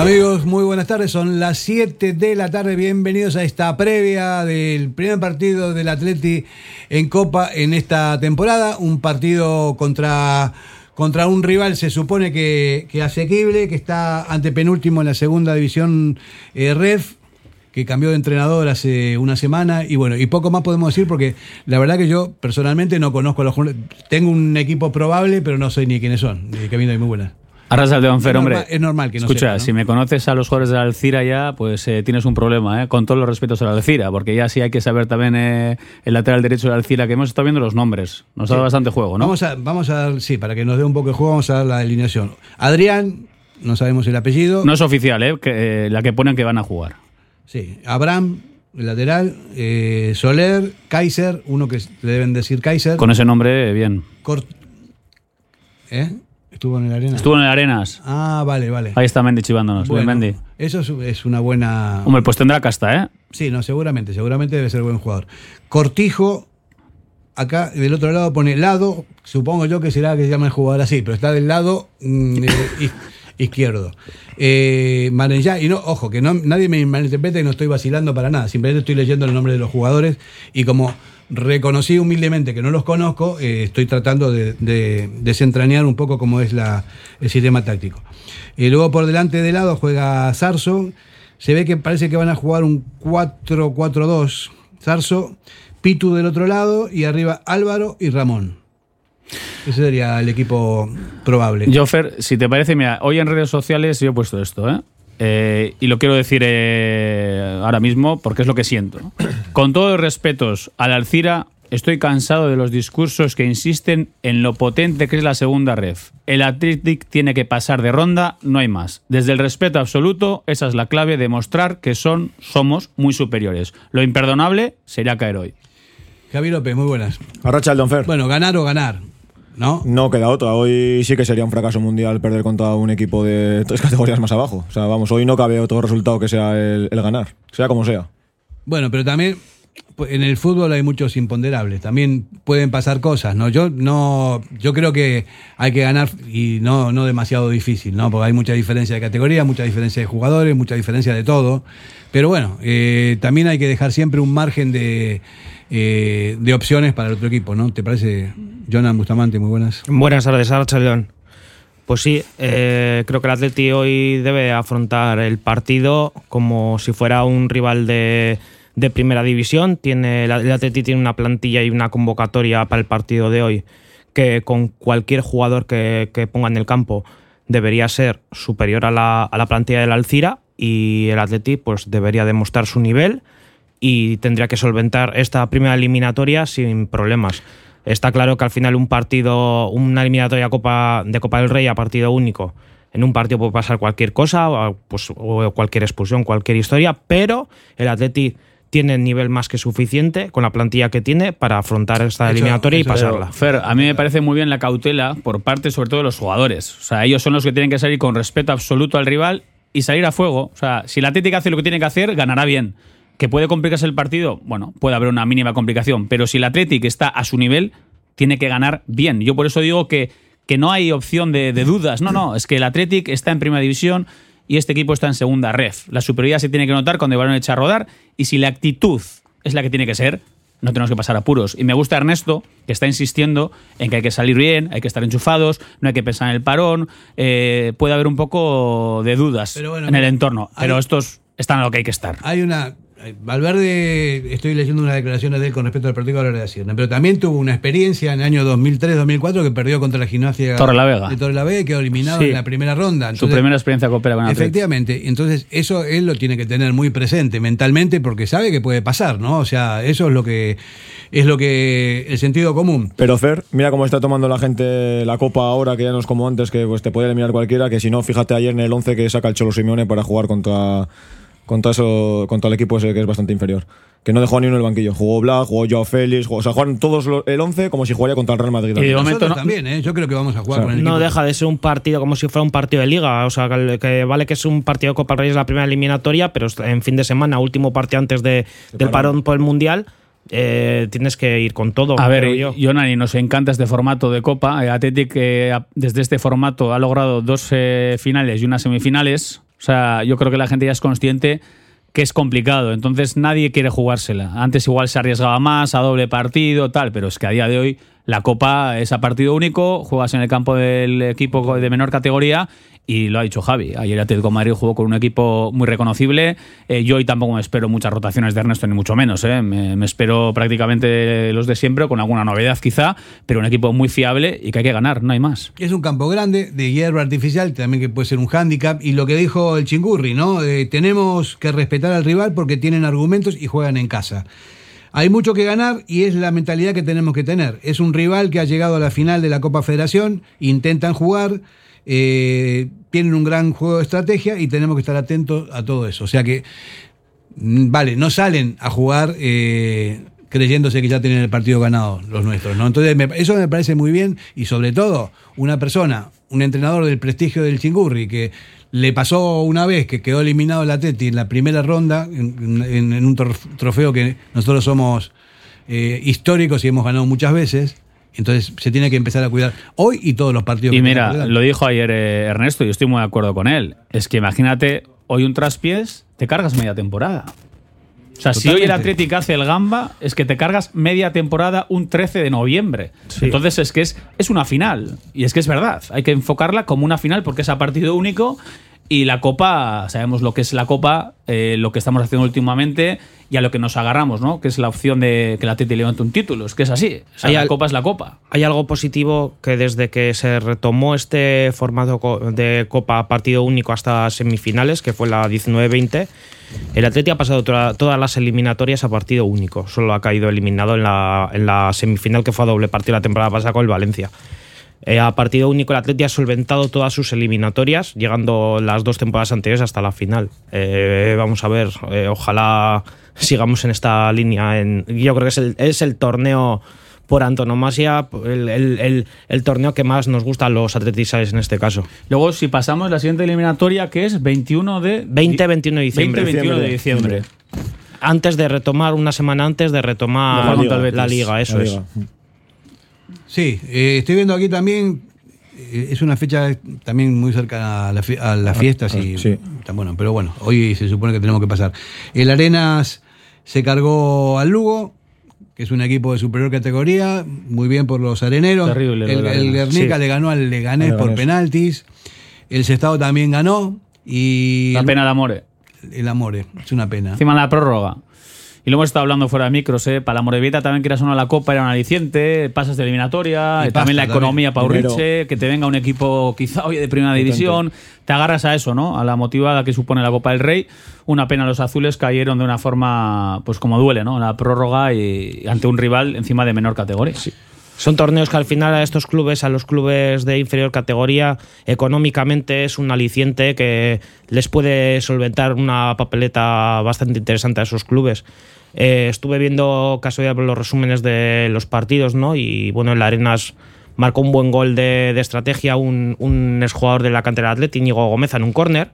Amigos, muy buenas tardes. Son las 7 de la tarde. Bienvenidos a esta previa del primer partido del Atleti en Copa en esta temporada. Un partido contra, contra un rival, se supone que, asequible, que está ante penúltimo en la segunda división eh, REF que cambió de entrenador hace una semana y bueno, y poco más podemos decir porque la verdad que yo personalmente no conozco a los tengo un equipo probable, pero no sé ni quiénes son. Que viene muy buenas. Arrasa de Fer, hombre. Es normal que no Escucha, si me conoces a los jugadores de la Alcira ya, pues eh, tienes un problema, ¿eh? con todos los respetos a la Alcira, porque ya sí hay que saber también eh, el lateral derecho de la Alcira, que hemos estado viendo los nombres. Nos ha dado bastante juego, ¿no? Vamos a, vamos a dar, sí, para que nos dé un poco de juego, vamos a dar la alineación. Adrián, no sabemos el apellido. No es oficial, ¿eh? Que, la que ponen que van a jugar. Sí, Abraham, el lateral, Soler, Kaiser, uno que le deben decir Kaiser. Con ese nombre, bien. ¿Eh? Estuvo en el Arenas. Estuvo en el Arenas. Ah, vale, vale. Ahí está Mendy chivándonos. Bien, Mendy. Eso es, una buena. Hombre, pues tendrá casta, ¿eh? Sí, no, seguramente. Seguramente debe ser buen jugador. Cortijo, acá del otro lado pone lado. Supongo yo que será que se llama el jugador así, pero está del lado mm, eh, izquierdo. Eh, y no, ojo, que no, nadie me malinterprete y no estoy vacilando para nada. Simplemente estoy leyendo el nombre de los jugadores y como reconocí humildemente que no los conozco, eh, estoy tratando de, desentrañar un poco cómo es la, el sistema táctico. Y luego por delante de lado juega Sarso. Se ve que parece que van a jugar un 4-4-2. Sarso, Pitu del otro lado y arriba Álvaro y Ramón. Ese sería el equipo probable. Joffer, si te parece, mira, hoy en redes sociales yo he puesto esto, ¿eh? Eh, y lo quiero decir eh, ahora mismo porque es lo que siento. Con todos los respetos a la Alcira, estoy cansado de los discursos que insisten en lo potente que es la segunda red. El Athletic tiene que pasar de ronda, no hay más. Desde el respeto absoluto, esa es la clave de mostrar que son, somos muy superiores. Lo imperdonable sería caer hoy. Javi López, muy buenas. Arracha el Don Fer. Bueno, ganar o ganar. ¿No? No queda otra. Hoy sí que sería un fracaso mundial perder contra un equipo de tres categorías más abajo. O sea, vamos, hoy no cabe otro resultado que sea el, ganar, sea como sea. Bueno, pero también pues, en el fútbol hay muchos imponderables. También pueden pasar cosas, ¿no? Yo no, yo creo que hay que ganar y no, no demasiado difícil, ¿no? Porque hay mucha diferencia de categoría, mucha diferencia de jugadores, mucha diferencia de todo. Pero bueno, eh, también hay que dejar siempre un margen de eh, de opciones para el otro equipo, ¿no? ¿Te parece, Jonan Bustamante? Muy buenas. Buenas tardes, León. Pues sí, eh, creo que el Atleti hoy debe afrontar el partido como si fuera un rival de, primera división. Tiene, el Atleti tiene una plantilla y una convocatoria para el partido de hoy que con cualquier jugador que, ponga en el campo debería ser superior a la, a la plantilla del Alcira y el Atleti pues debería demostrar su nivel y tendría que solventar esta primera eliminatoria sin problemas. Está claro que al final un partido, una eliminatoria Copa, de Copa del Rey a partido único, en un partido puede pasar cualquier cosa, o, pues, o cualquier expulsión, cualquier historia, pero el Atleti tiene nivel más que suficiente con la plantilla que tiene para afrontar esta eliminatoria y pasarla. Fer, a mí me parece muy bien la cautela por parte sobre todo de los jugadores. O sea, ellos son los que tienen que salir con respeto absoluto al rival y salir a fuego. O sea, si el Atlético hace lo que tiene que hacer, ganará bien. ¿Que puede complicarse el partido? Bueno, puede haber una mínima complicación, pero si el Athletic está a su nivel, tiene que ganar bien. Yo por eso digo que, que no hay opción de, dudas. No, no, es que el Athletic está en primera división y este equipo está en segunda ref. La superioridad se tiene que notar cuando el balón echa a rodar y si la actitud es la que tiene que ser, no tenemos que pasar apuros. Y me gusta Ernesto, que está insistiendo en que hay que salir bien, hay que estar enchufados, no hay que pensar en el parón, eh, puede haber un poco de dudas en el entorno, pero estos están a lo que hay que estar. Hay una Valverde, estoy leyendo unas declaraciones de él con respecto al partido de la Sierra, pero también tuvo una experiencia en el año 2003-2004 que perdió contra la gimnasia Torre la Vega. de Torre la Vega y quedó eliminado en la primera ronda. Su primera experiencia coopera con Efectivamente, entonces eso él lo tiene que tener muy presente mentalmente porque sabe que puede pasar, ¿no? O sea, eso es lo que es lo que el sentido común. Pero Fer, mira cómo está tomando la gente la copa ahora que ya no es como antes que pues te puede eliminar cualquiera, que si no, fíjate ayer en el 11 que saca el Cholo Simeone para jugar contra contra, eso, contra el equipo ese que es bastante inferior. que no dejó ni uno en el banquillo. Jugó Black, jugó Joao Félix, jugó, o sea, jugaron todos los- el 11 como si jugaría contra el Real Madrid. Y de momento no- también, ¿eh? Yo creo que vamos a jugar O sea, con el No equipo. deja de ser un partido como si fuera un partido de liga. O sea, que, que vale que es un partido de Copa del Rey, es la primera eliminatoria, pero en fin de semana, último partido antes de, del parón por el Mundial, eh, tienes que ir con todo. A ver, yo. Jonani, nos encanta este formato de Copa. Eh, Athletic eh, desde este formato ha logrado dos eh, finales y unas semifinales. O sea, yo creo que la gente ya es consciente que es complicado. Entonces nadie quiere jugársela. Antes igual se arriesgaba más a doble partido, tal, pero es que a día de hoy la Copa es a partido único, juegas en el campo del equipo de menor categoría y lo ha dicho Javi. Ayer el Atlético de Madrid jugó con un equipo muy reconocible. Eh, yo hoy tampoco me espero muchas rotaciones de Ernesto, ni mucho menos. ¿eh? Me, espero prácticamente los de siempre, con alguna novedad quizá, pero un equipo muy fiable y que hay que ganar, no hay más. Es un campo grande, de hierba artificial, también que puede ser un hándicap. Y lo que dijo el Chingurri, ¿no? Eh, tenemos que respetar al rival porque tienen argumentos y juegan en casa. Hay mucho que ganar y es la mentalidad que tenemos que tener. Es un rival que ha llegado a la final de la Copa Federación, intentan jugar, eh, tienen un gran juego de estrategia y tenemos que estar atentos a todo eso. O sea que, mm, vale, no salen a jugar eh, creyéndose que ya tienen el partido ganado los nuestros, ¿no? Entonces, me- eso me parece muy bien y sobre todo una persona, un entrenador del prestigio del Chingurri que le pasó una vez que quedó eliminado el Atleti en la primera ronda en, un trof- trofeo que nosotros somos eh, históricos y hemos ganado muchas veces. Entonces se tiene que empezar a cuidar hoy y todos los partidos. Y que mira, lo dijo ayer eh, Ernesto y estoy muy de acuerdo con él. Es que imagínate, hoy un traspiés, te cargas media temporada. O sea, si hoy el. Atlético hace el gamba, es que te cargas media temporada un 13 de noviembre. Entonces es que es, es una final. Y es que es verdad. Hay que enfocarla como una final porque es a partido único. Y la Copa, sabemos lo que es la Copa, eh, lo que estamos haciendo últimamente y a lo que nos agarramos, ¿no? Que es la opción de que el Atlético levante un título. Es que es así. O sea, Hay la al- Copa es la Copa. Hay algo positivo que desde que se retomó este formato de Copa partido único hasta semifinales, que fue la 19-20, el Atleti ha pasado toda- todas las eliminatorias a partido único. Solo ha caído eliminado en la, en la semifinal que fue a doble partido la temporada pasada con el Valencia. Eh, a partido único el Atleti ha solventado todas sus eliminatorias, llegando las dos temporadas anteriores hasta la final. Eh, vamos a ver, eh, ojalá sigamos en esta línea. En, yo creo que es el, es el torneo por antonomasia, el, el- el- el torneo que más nos gusta a los atletistas en este caso. Luego, si pasamos la siguiente eliminatoria, que es 21 de... 20-21 de diciembre. 20-21 de diciembre. Antes de retomar, una semana antes de retomar la liga, eso La es. Sí, eh, estoy viendo aquí también, eh, es una fecha también muy cerca a, la a las fiestas y sí. está bueno, pero bueno, hoy se supone que tenemos que pasar. El Arenas se cargó al Lugo, que es un equipo de superior categoría, muy bien por los areneros. Terrible el, el. Guernica Sí. le ganó al Leganés por penaltis. El Sestado también ganó y La el, pena de Amore. el Amore, es una pena. Encima la prórroga. Y lo hemos estado hablando fuera de micros, ¿eh? Para la Morevieta también quieras no la Copa era un aliciente, pasas de eliminatoria, Y y también la economía para que te venga un equipo quizá hoy de primera división, te agarras a eso, ¿no? A la motivada que supone la Copa del Rey. Una pena los azules cayeron de una forma, pues como duele, ¿no? La prórroga y ante un rival encima de menor categoría. Son torneos que al final a estos clubes, a los clubes de inferior categoría, económicamente es un aliciente que les puede solventar una papeleta bastante interesante a esos clubes. Eh, estuve viendo casualidad los resúmenes de los partidos, ¿no? Y bueno, el Arenas marcó un buen gol de, de estrategia, un, un exjugador de la cantera de Atleti, Íñigo Gómez, en un córner.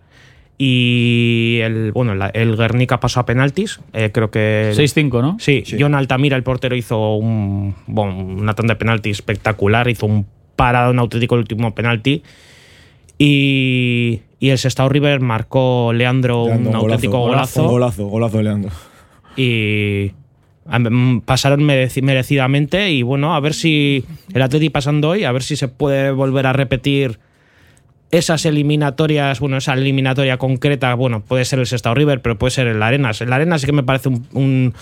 Y el, bueno, la- el Guernica pasó a penaltis. eh, creo que 6-5, ¿no? Sí, John Altamira, el portero, hizo un, bueno, una tanda de penalti espectacular, hizo un parado, un auténtico el último penalti. Y, y el Sestao River marcó Leandro, Leandro, un auténtico golazo. golazo. Golazo, golazo de Leandro. Y pasaron mereci- merecidamente. Y bueno, a ver si el Atleti pasando hoy, a ver si se puede volver a repetir esas eliminatorias, bueno, esa eliminatoria concreta, bueno, puede ser el Sestao River, pero puede ser el Arenas. El Arenas sí que me parece un,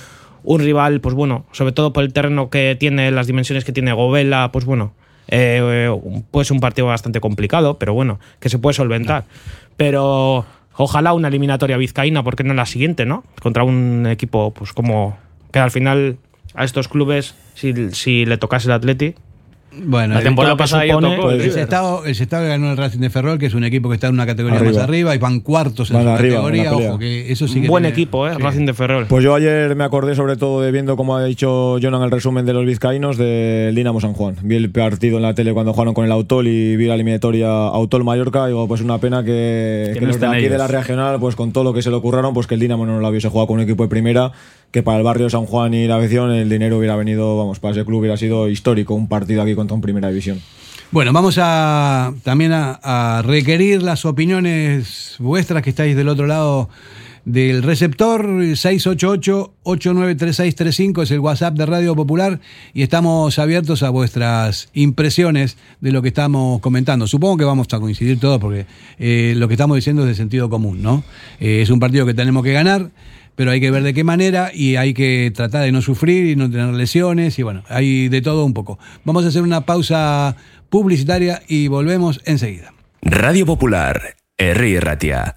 un- rival, pues bueno, sobre todo por el terreno que tiene, las dimensiones que tiene Govela, pues bueno, eh, puede ser un partido bastante complicado, pero bueno, que se puede solventar. Pero ojalá una eliminatoria vizcaína, porque no la siguiente, ¿no? Contra un equipo, pues como que al final a estos clubes, si, si le tocase el Atleti, Bueno, la temporada pasada ya supone- tocó. el El. Sestao, el Sestao ganó el Racing de Ferrol, que es un equipo que está en una categoría Arriba. más arriba y van cuartos en Van su arriba, categoría. Ojo, que eso sí Un que buen tiene- equipo, ¿eh? sí. Racing de Ferrol. Pues yo ayer me acordé sobre todo de viendo, como ha dicho Jonan el resumen de los vizcaínos, del Dinamo San Juan. Vi el partido en la tele cuando jugaron con el Autol y vi la eliminatoria Autol-Mallorca. Digo, pues una pena que, Que que no los de estén aquí de la regional, pues con todo lo que se le ocurraron, pues que el Dinamo no lo hubiese jugado con un equipo de primera, que para el barrio San Juan y la afición el dinero hubiera venido, vamos, para ese club hubiera sido histórico un partido aquí contra un primera división. Bueno, vamos a también a, requerir las opiniones vuestras que estáis del otro lado del receptor 688-893635 es el WhatsApp de Radio Popular y estamos abiertos a vuestras impresiones de lo que estamos comentando. Supongo que vamos a coincidir todos porque eh, lo que estamos diciendo es de sentido común, ¿no? Eh, es un partido que tenemos que ganar, pero hay que ver de qué manera y hay que tratar de no sufrir y no tener lesiones y bueno, hay de todo un poco. Vamos a hacer una pausa publicitaria y volvemos enseguida. Radio Popular, Herri Ratia.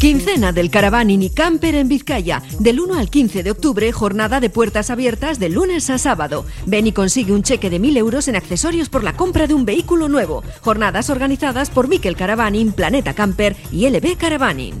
Quincena del Caravaning y Camper en Vizcaya. Del 1 al 15 de octubre, jornada de puertas abiertas de lunes a sábado. Ven y consigue un cheque de 1.000 euros en accesorios por la compra de un vehículo nuevo. Jornadas organizadas por Miquel Caravaning, Planeta Camper y LB Caravaning.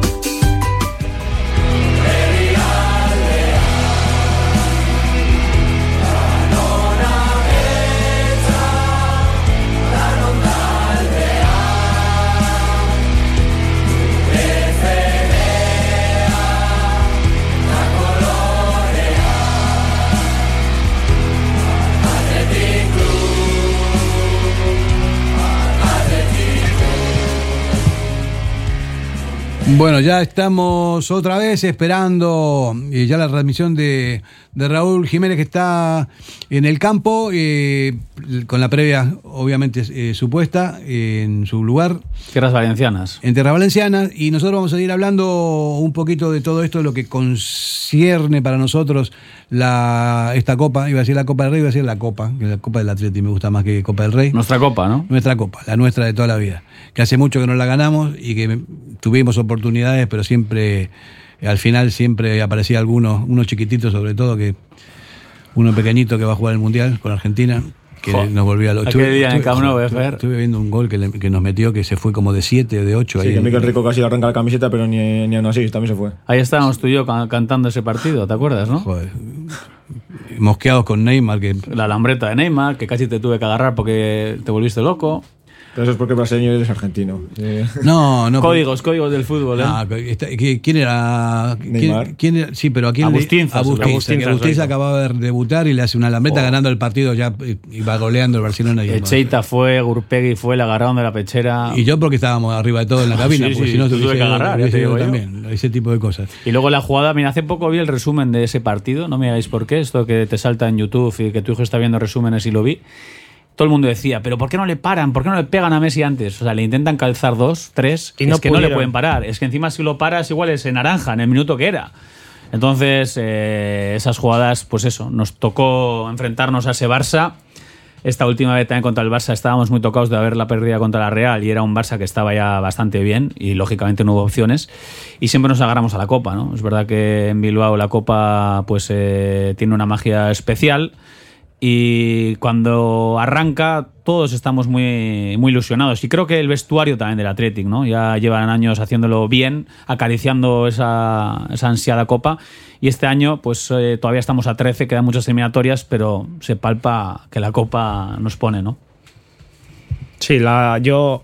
Bueno, ya estamos otra vez esperando eh, ya la transmisión de, de Raúl Jiménez que está en el campo, eh, con la previa obviamente eh, supuesta en su lugar. Tierras valencianas. En Tierra Valenciana y nosotros vamos a ir hablando un poquito de todo esto, de lo que concierne para nosotros la, esta copa, iba a decir la Copa del Rey, iba a decir la Copa, que la Copa del Atleti me gusta más que Copa del Rey. Nuestra copa, ¿no? Nuestra copa, la nuestra de toda la vida. Que hace mucho que no la ganamos y que tuvimos oportunidades, pero siempre, al final siempre aparecía alguno, uno chiquitito sobre todo, que uno pequeñito que va a jugar el Mundial con Argentina, que Jo, nos volvió a lo aquel día en Camp Nou, eh, Fer. Estuve viendo un gol que, le- que nos metió que se fue como de 7 o de 8. Sí, que Miquel Rico casi le arranca la camiseta, pero ni, ni aún así, también se fue. Ahí estábamos tú y yo ca- cantando ese partido, ¿te acuerdas, no? Joder. mosqueados con Neymar. Que... La lambreta de Neymar, que casi te tuve que agarrar porque te volviste loco. Pero eso es porque brasileño y eres argentino. Eh, No, no. Códigos, códigos del fútbol, ¿eh? Está- ¿qui- ¿Quién era? ¿Quién, Neymar. quién era? Sí, pero ¿a quién le- Agustinza, Agustinza, Agustinza, que Agustinza exacto. acababa de debutar y le hace una lambreta ganando el partido ya eh, iba goleando el Barcelona. Y, el- Echeita fue, Gurpegui fue, le agarraron de la pechera. y yo porque estábamos arriba de todo en la cabina, Sí, porque sí, si no tuve que agarrar, hubiese te digo yo. también, ese tipo de cosas. Y luego la jugada, mira, hace poco vi el resumen de ese partido, no me digáis por qué, esto que te salta en YouTube y que tu hijo está viendo resúmenes y lo vi. Todo el mundo decía, pero ¿por qué no le paran? ¿Por qué no le pegan a Messi antes? O sea, le intentan calzar dos, tres, Y no es que no le pueden parar. Es que encima si lo paras igual es en naranja, en el minuto que era. Entonces, eh, esas jugadas, pues eso, nos tocó enfrentarnos a ese Barça. Esta última vez también contra el Barça estábamos muy tocados de haber la pérdida contra la Real y era un Barça que estaba ya bastante bien y lógicamente no hubo opciones y siempre nos agarramos a la Copa, ¿no? Es verdad que en Bilbao la Copa pues eh, tiene una magia especial y cuando arranca todos estamos muy, muy ilusionados y creo que el vestuario también del Athletic, ¿no? Ya llevan años haciéndolo bien, acariciando esa, esa ansiada Copa y este año pues eh, todavía estamos a 13, quedan muchas eliminatorias, pero se palpa que la Copa nos pone, ¿no? Sí, la, yo.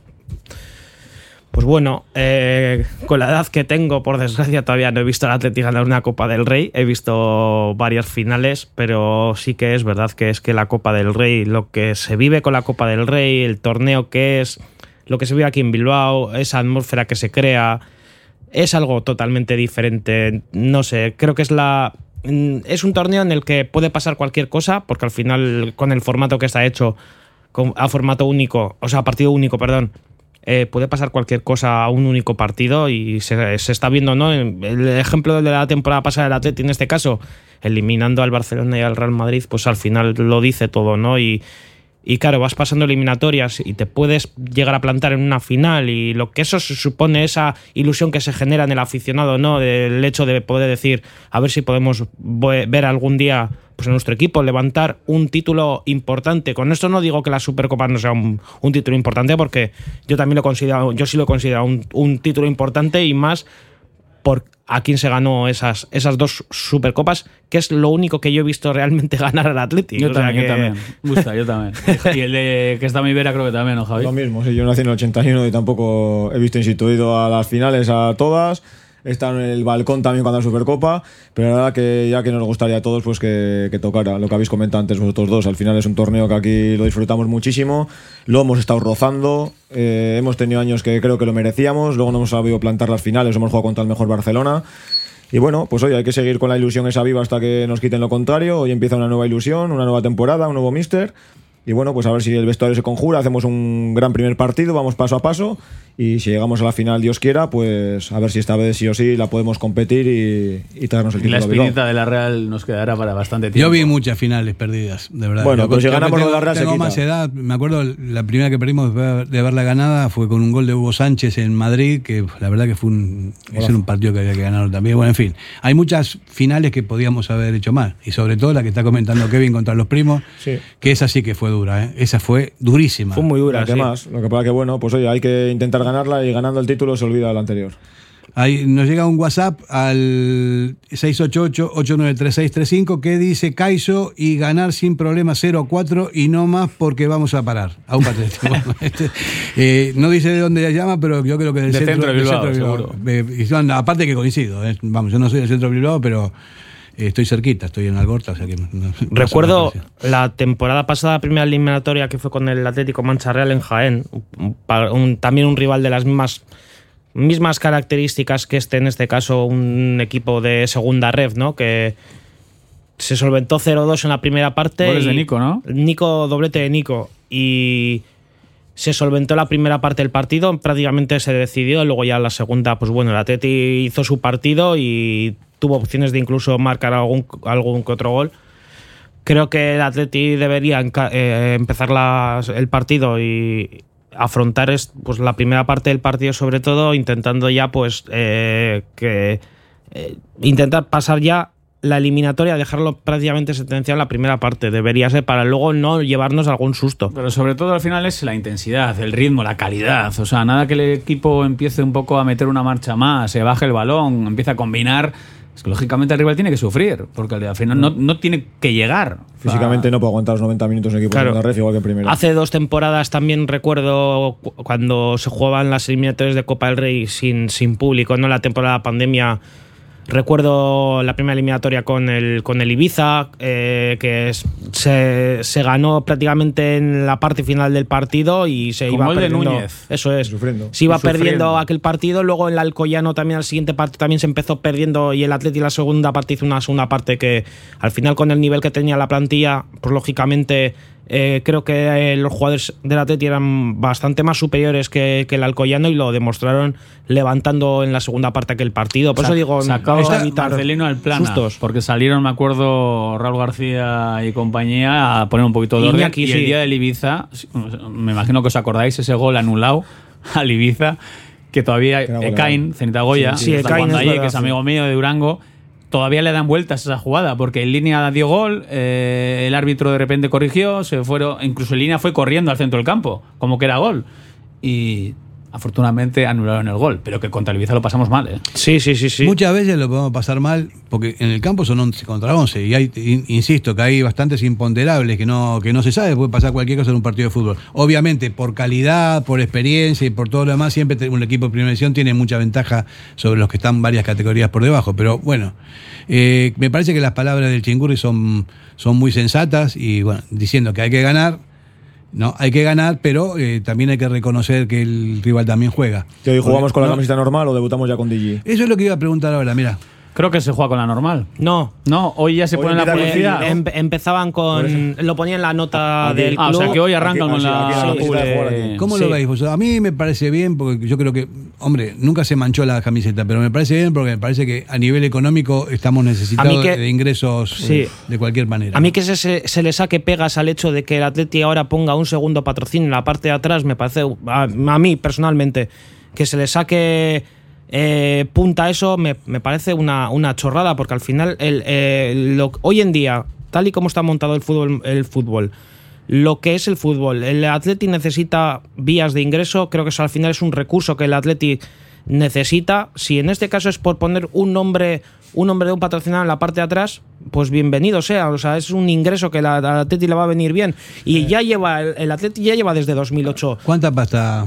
Pues bueno, eh, con la edad que tengo, por desgracia, todavía no he visto al Atleti ganar una Copa del Rey. He visto varias finales, pero sí que es verdad que es que la Copa del Rey, lo que se vive con la Copa del Rey, el torneo que es, lo que se vive aquí en Bilbao, esa atmósfera que se crea, es algo totalmente diferente. No sé, creo que es la. mm, Es un torneo en el que puede pasar cualquier cosa, porque al final, con el formato que está hecho, a formato único, o sea, partido único, perdón, eh, puede pasar cualquier cosa a un único partido y se, se está viendo, ¿no? El ejemplo de la temporada pasada del Atleti, en este caso, eliminando al Barcelona y al Real Madrid, pues al final lo dice todo, ¿no? Y, y claro, vas pasando eliminatorias y te puedes llegar a plantar en una final y lo que eso supone, esa ilusión que se genera en el aficionado, ¿no? Del hecho de poder decir, a ver si podemos ver algún día pues en nuestro equipo levantar un título importante. Con esto no digo que la Supercopa no sea un, título importante porque yo también lo considero, yo sí lo considero un título importante y más por a quién se ganó esas, esas dos Supercopas, que es lo único que yo he visto realmente ganar al Atlético. Yo también, yo también. Gusta, yo también. Y el de que está mi vera creo que también, ¿no, Javi? Lo mismo, sí, yo nací en el 81 y tampoco he visto instituido a las finales a todas. Estado en el balcón también cuando la Supercopa, pero la verdad que ya que nos gustaría a todos pues que, que tocara lo que habéis comentado antes vosotros dos. Al final es un torneo que aquí lo disfrutamos muchísimo, lo hemos estado rozando, eh, hemos tenido años que creo que lo merecíamos, luego no hemos sabido plantar las finales, hemos jugado contra el mejor Barcelona. Y bueno, pues hoy hay que seguir con la ilusión esa viva hasta que nos quiten lo contrario. Hoy empieza una nueva ilusión, una nueva temporada, un nuevo míster. Y bueno, pues a ver si el vestuario se conjura, hacemos un gran primer partido, vamos paso a paso. Y si llegamos a la final, Dios quiera, pues a ver si esta vez sí o sí la podemos competir y, y traernos el Y la título. a Bilbao. espinita de la Real nos quedará para bastante tiempo. Yo vi muchas finales perdidas, de verdad. Bueno, Yo- pero si ganamos tengo- lo de la Real se Tengo quita. más edad. Me acuerdo la primera que perdimos de haber- de haberla ganada fue con un gol de Hugo Sánchez en Madrid, que la verdad que fue un, ese era un partido que había que ganar también. Bueno, en fin, hay muchas finales que podíamos haber hecho más. Y sobre todo la que está comentando Kevin contra los primos, Sí. que esa sí que fue dura. ¿eh? Esa fue durísima. Fue muy dura, La que sí. más, lo que pasa que bueno, pues oye, hay que intentar ganarla y ganando el título se olvida el anterior. Ahí nos llega un WhatsApp al 688-893635 que dice Caizo y ganar sin problema 0-4 y no más porque vamos a parar. A un este, eh, no dice de dónde llama, pero yo creo que del De centro de del Bilbao, Bilbao. Eh, y aparte que coincido, eh, vamos, yo no soy del centro de Bilbao, pero estoy cerquita, estoy en Algorta, o sea que no- no- Recuerdo la temporada pasada, la primera eliminatoria que fue con el Atlético Mancha Real en Jaén, un- pa- un- también un rival de las mismas, mismas características que este, en este caso un equipo de segunda red, ¿no? Que se solventó 0-2 en la primera parte. Goles de Nico, ¿no? Nico, doblete de Nico. Y se solventó la primera parte del partido, prácticamente se decidió, luego ya la segunda, pues bueno, el Atleti hizo su partido y tuvo opciones de incluso marcar algún, algún que otro gol. Creo que el Atleti debería eh, empezar el partido y afrontar es- pues, la primera parte del partido sobre todo, intentando ya pues eh, que eh, intentar pasar ya la eliminatoria, dejarlo prácticamente sentenciado en la primera parte. Debería ser para luego no llevarnos algún susto. Pero sobre todo al final es la intensidad, el ritmo, la calidad. O sea, nada que el equipo empiece un poco a meter una marcha más, se baje el balón, empiece a combinar. Es que lógicamente el rival tiene que sufrir, porque al final no, no tiene que llegar. Físicamente no puede aguantar los 90 minutos en equipo Claro. de red igual que en primera. Hace dos temporadas también recuerdo cu- cuando se jugaban las eliminatorias de Copa del Rey sin, sin público, no la temporada pandemia. Recuerdo la primera eliminatoria con el, con el Ibiza, eh, que es- se, se ganó prácticamente en la parte final del partido y se iba de perdiendo. Núñez. Eso es. Sufriendo. Se iba sufriendo. perdiendo aquel partido, luego en el Alcoyano también al siguiente partido también se empezó perdiendo y el Atleti la segunda parte hizo una segunda parte que al final con el nivel que tenía la plantilla, pues lógicamente eh, creo que eh, los jugadores del Atleti eran bastante más superiores que, que el Alcoyano y lo demostraron levantando en la segunda parte aquel partido. Por eso digo, evitar Marcelino al plano. sustos. Porque salieron, me acuerdo, Raúl García y compañía a poner un poquito de orden. Iñaki, y sí. el día del Ibiza, me imagino que os acordáis, ese gol anulado al Ibiza, que todavía Ekain, Cenita Goya, Sí, sí, Ekain jugando es allí, verdad, que es sí. amigo mío de Durango, todavía le dan vueltas a esa jugada, porque en línea dio gol, eh, el árbitro de repente corrigió, se fueron, incluso en línea fue corriendo al centro del campo, como que era gol. Y afortunadamente anularon el gol, pero que contra el Ibiza lo pasamos mal, ¿eh? Sí, sí, sí, sí. Muchas veces lo podemos pasar mal, porque en el campo son 11 contra 11, y hay, in- insisto, que hay bastantes imponderables que no, que no se sabe, puede pasar cualquier cosa en un partido de fútbol. Obviamente, por calidad, por experiencia y por todo lo demás, siempre un equipo de primera división tiene mucha ventaja sobre los que están varias categorías por debajo, pero bueno, eh, me parece que las palabras del Chingurri son, son muy sensatas y bueno, diciendo que hay que ganar. No, hay que ganar, pero eh, también hay que reconocer que el rival también juega. ¿Que hoy jugamos con la camiseta normal o debutamos ya con DJ? Eso es lo que iba a preguntar ahora, mira. Creo que se juega con la normal. No, No, hoy ya se Hoy pone la publicidad. Em- empezaban con. Lo ponía en la nota Aquí. del Ah, o club. sea que hoy arrancan Aquí- con la. ¿Cómo Sí. lo veis vosotros? A mí me parece bien, porque yo creo que, hombre, nunca se manchó la camiseta, pero me parece bien porque me parece que a nivel económico estamos necesitados que- de ingresos Sí. eh, de cualquier manera. A mí que se, se, se le saque pegas al hecho de que el Atleti ahora ponga un segundo patrocinio en la parte de atrás, me parece, a, a mí personalmente, que se le saque eh, punta a eso, me, me parece una, una chorrada, porque al final, el, eh, lo- hoy en día, tal y como está montado el fútbol, el fútbol, lo que es el fútbol, el Atleti necesita vías de ingreso, creo que eso al final es un recurso que el Atleti necesita. Si en este caso es por poner un nombre, un nombre de un patrocinador en la parte de atrás, pues bienvenido sea. O sea, es un ingreso que la- al Atleti le va a venir bien. Y ya lleva, el, el Atleti ya lleva desde 2008 ¿Cuánta pasta?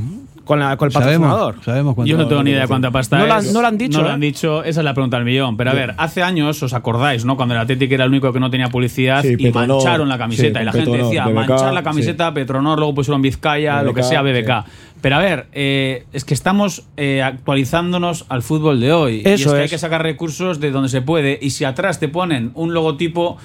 Con, la, con el patrocinador. Sabemos, sabemos cuánto. Yo no tengo ni idea de cuánta pasta No lo han- es. no lo han dicho, No lo ¿eh? han dicho, esa es la pregunta del millón. Pero a ver, hace años, ¿os acordáis, no? Cuando el Atlético era el único que no tenía publicidad Sí, y Petronor, mancharon la camiseta. sí, y la gente decía, BBK, manchar la camiseta, Petronor, luego pusieron Vizcaya, lo que sea, BBK. Pero a ver, eh, es que estamos eh, actualizándonos al fútbol de hoy. y es Eso que hay es. que sacar recursos de donde se puede. Y si atrás te ponen un logotipo,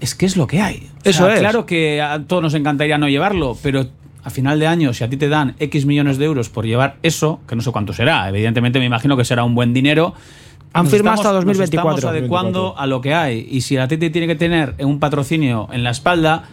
es que es lo que hay. O Eso sea, es. Claro que a todos nos encantaría no llevarlo, pero a final de año, si a ti te dan X millones de euros por llevar eso, que no sé cuánto será, evidentemente me imagino que será un buen dinero. Han firmado hasta 2024. Nos estamos adecuando a lo que hay. Y si el Atleti tiene que tener un patrocinio en la espalda,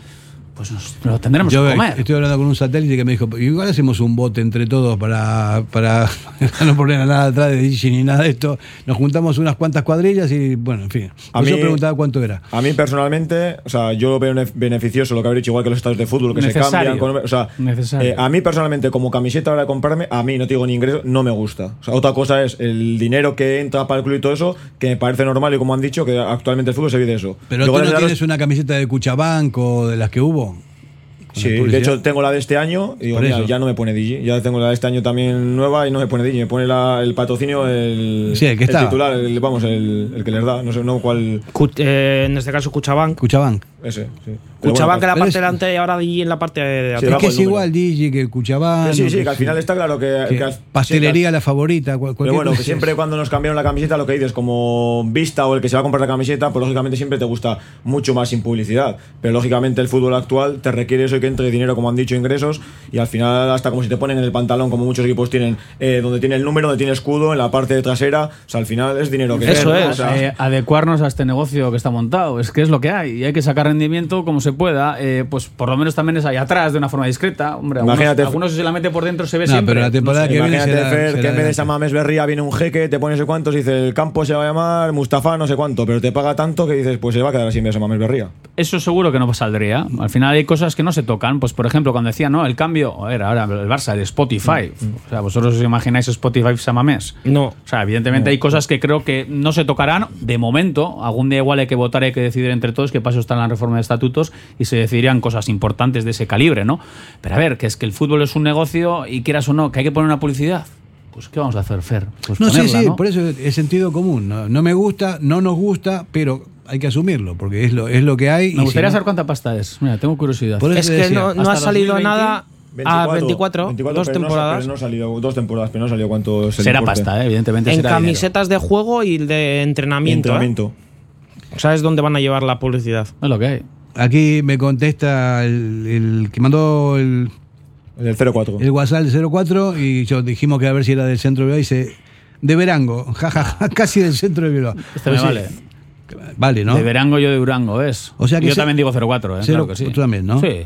pues nos lo tendremos Yo que comer. estoy hablando con un satélite que me dijo, igual hacemos un bote entre todos para, para no poner a nada atrás de Digi ni nada de esto. Nos juntamos unas cuantas cuadrillas y, bueno, en fin. A mí- preguntaba cuánto era. A mí personalmente, o sea, yo lo veo nef- beneficioso lo que habéis dicho, igual que los estados de fútbol que Necesario. se cambian. con- o sea, Necesario. eh, a mí personalmente, como camiseta ahora de comprarme, a mí no te digo ni ingreso, no me gusta. O sea, otra cosa es el dinero que entra para el club y todo eso, que me parece normal y como han dicho, que actualmente el fútbol se vive de eso. Pero Luego tú no tienes una camiseta de Cuchabank o de las que hubo. Sí, la de hecho tengo la de este año y digo, mira, ya no me pone Digi. Ya tengo la de este año también nueva y no me pone Digi. Me pone la- el patrocinio, el, Sí, el que estaba. titular, el- vamos, el, el que les da. No sé no cuál. Cu- eh, en este caso, Cuchabank. Cuchabank. Ese, sí. Cuchabank bueno, en la pero parte es- delante y ahora Digi en la parte de Sí, atrás. es bajo que es igual Digi que Cuchabank. Sí, sí, que al final está claro que. que que al- pastelería sí, la favorita. cual- Pero bueno, que siempre cuando nos cambiaron la camiseta, lo que dices, como vista o el que se va a comprar la camiseta, pues lógicamente siempre te gusta mucho más sin publicidad. Pero lógicamente el fútbol actual te requiere eso y que entre dinero, como han dicho, ingresos. Y al final, hasta como si te ponen en el pantalón, como muchos equipos tienen, eh, donde tiene el número, donde tiene escudo, en la parte trasera. O sea, al final es dinero que Eso ¿no? es. O sea, Eh, adecuarnos a este negocio que está montado. Es que es lo que hay. Y hay que sacar rendimiento como se pueda, eh, pues por lo menos también es ahí atrás de una forma discreta. Hombre, algunos, Imagínate- algunos si la mete por dentro se ve No, siempre. pero la temporada No sé. que viene Imagínate, será- Fer, será que en vez de adelante. Samames Berría viene un jeque, te pone no sé cuántos, dice el campo se va a llamar Mustafa no sé cuánto, pero te paga tanto que dices, pues se va a quedar así en vez de Samames Berría. Eso seguro que no saldría. Al final hay cosas que no se tocan. Pues por ejemplo, cuando decía, no, el cambio, a ver, ahora el Barça, el Spotify. O sea, vosotros os imagináis Spotify Samamés. No. O sea, evidentemente hay cosas que creo que no se tocarán de momento. Algún día igual hay que votar, hay que decidir entre todos qué paso está en la reforma de estatutos y se decidirían cosas importantes de ese calibre, ¿no? Pero a ver, que es que el fútbol es un negocio y quieras o no, que hay que poner una publicidad. Pues ¿qué vamos a hacer, Fer? Pues No, sí, ponerla, sí, ¿no? por eso es sentido común. No, No me gusta, no nos gusta, pero hay que asumirlo, porque es lo, es lo que hay. y Me gustaría si no- saber cuánta pasta es. Mira, tengo curiosidad. Por Es que decía, no, no ha salido 2020, nada a 24, 24, dos pero no- temporadas. pero no ha salido, dos temporadas, pero no ha salido cuánto Será pasta, ¿eh? evidentemente. en será dinero. camisetas de juego y de entrenamiento. ¿eh? Entrenamiento. ¿Sabes dónde van a llevar la publicidad? Es lo que hay. Aquí me contesta el, el que mandó el, El del 04. el WhatsApp del 04 y yo dijimos que a ver si era del centro de Bilbao y dice de Verango, jajaja, casi del centro de Bilbao. Este Pues me sí, vale. Vale, ¿no? De Verango yo de Durango, ¿ves? O sea que yo se- también digo 0-4, ¿eh? claro que sí. tú también, ¿no? Sí.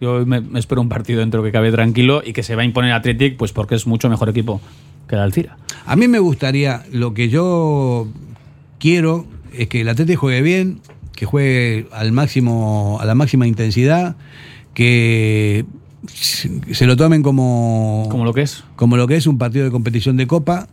Yo me, me espero un partido dentro que cabe tranquilo y que se va a imponer Athletic, pues porque es mucho mejor equipo que el Alcira. A mí me gustaría, lo que yo quiero es que el Atlético juegue bien, que juegue al máximo, a la máxima intensidad, que se se lo tomen como, Como lo que es. como lo que es un partido de competición de copa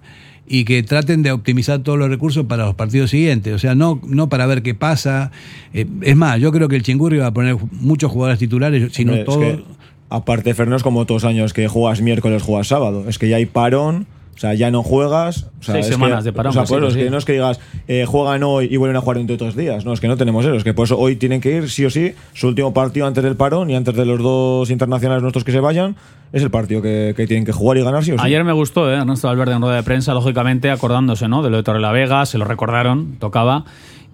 y que traten de optimizar todos los recursos para los partidos siguientes. O sea, no, no para ver qué pasa. Eh, es más, yo creo que el Chingurri va a poner muchos jugadores titulares, sino todos. que, aparte, Fer, no es como otros años que juegas miércoles, juegas sábado. Es que ya hay parón, o sea, ya no juegas. O sea, Seis semanas que- de parón, O sea, pues sí, es sí. que no es que digas, eh, juegan hoy y vuelven a jugar dentro de otros días. No, es que no tenemos eso. Es que por eso hoy tienen que ir, sí o sí, su último partido antes del parón y antes de los dos internacionales nuestros que se vayan, es el partido que, que tienen que jugar y ganar sí o sí. Ayer me gustó, ¿eh? Ernesto Valverde en rueda de prensa, lógicamente acordándose, ¿no? De lo de Torre la Vega, se lo recordaron, tocaba.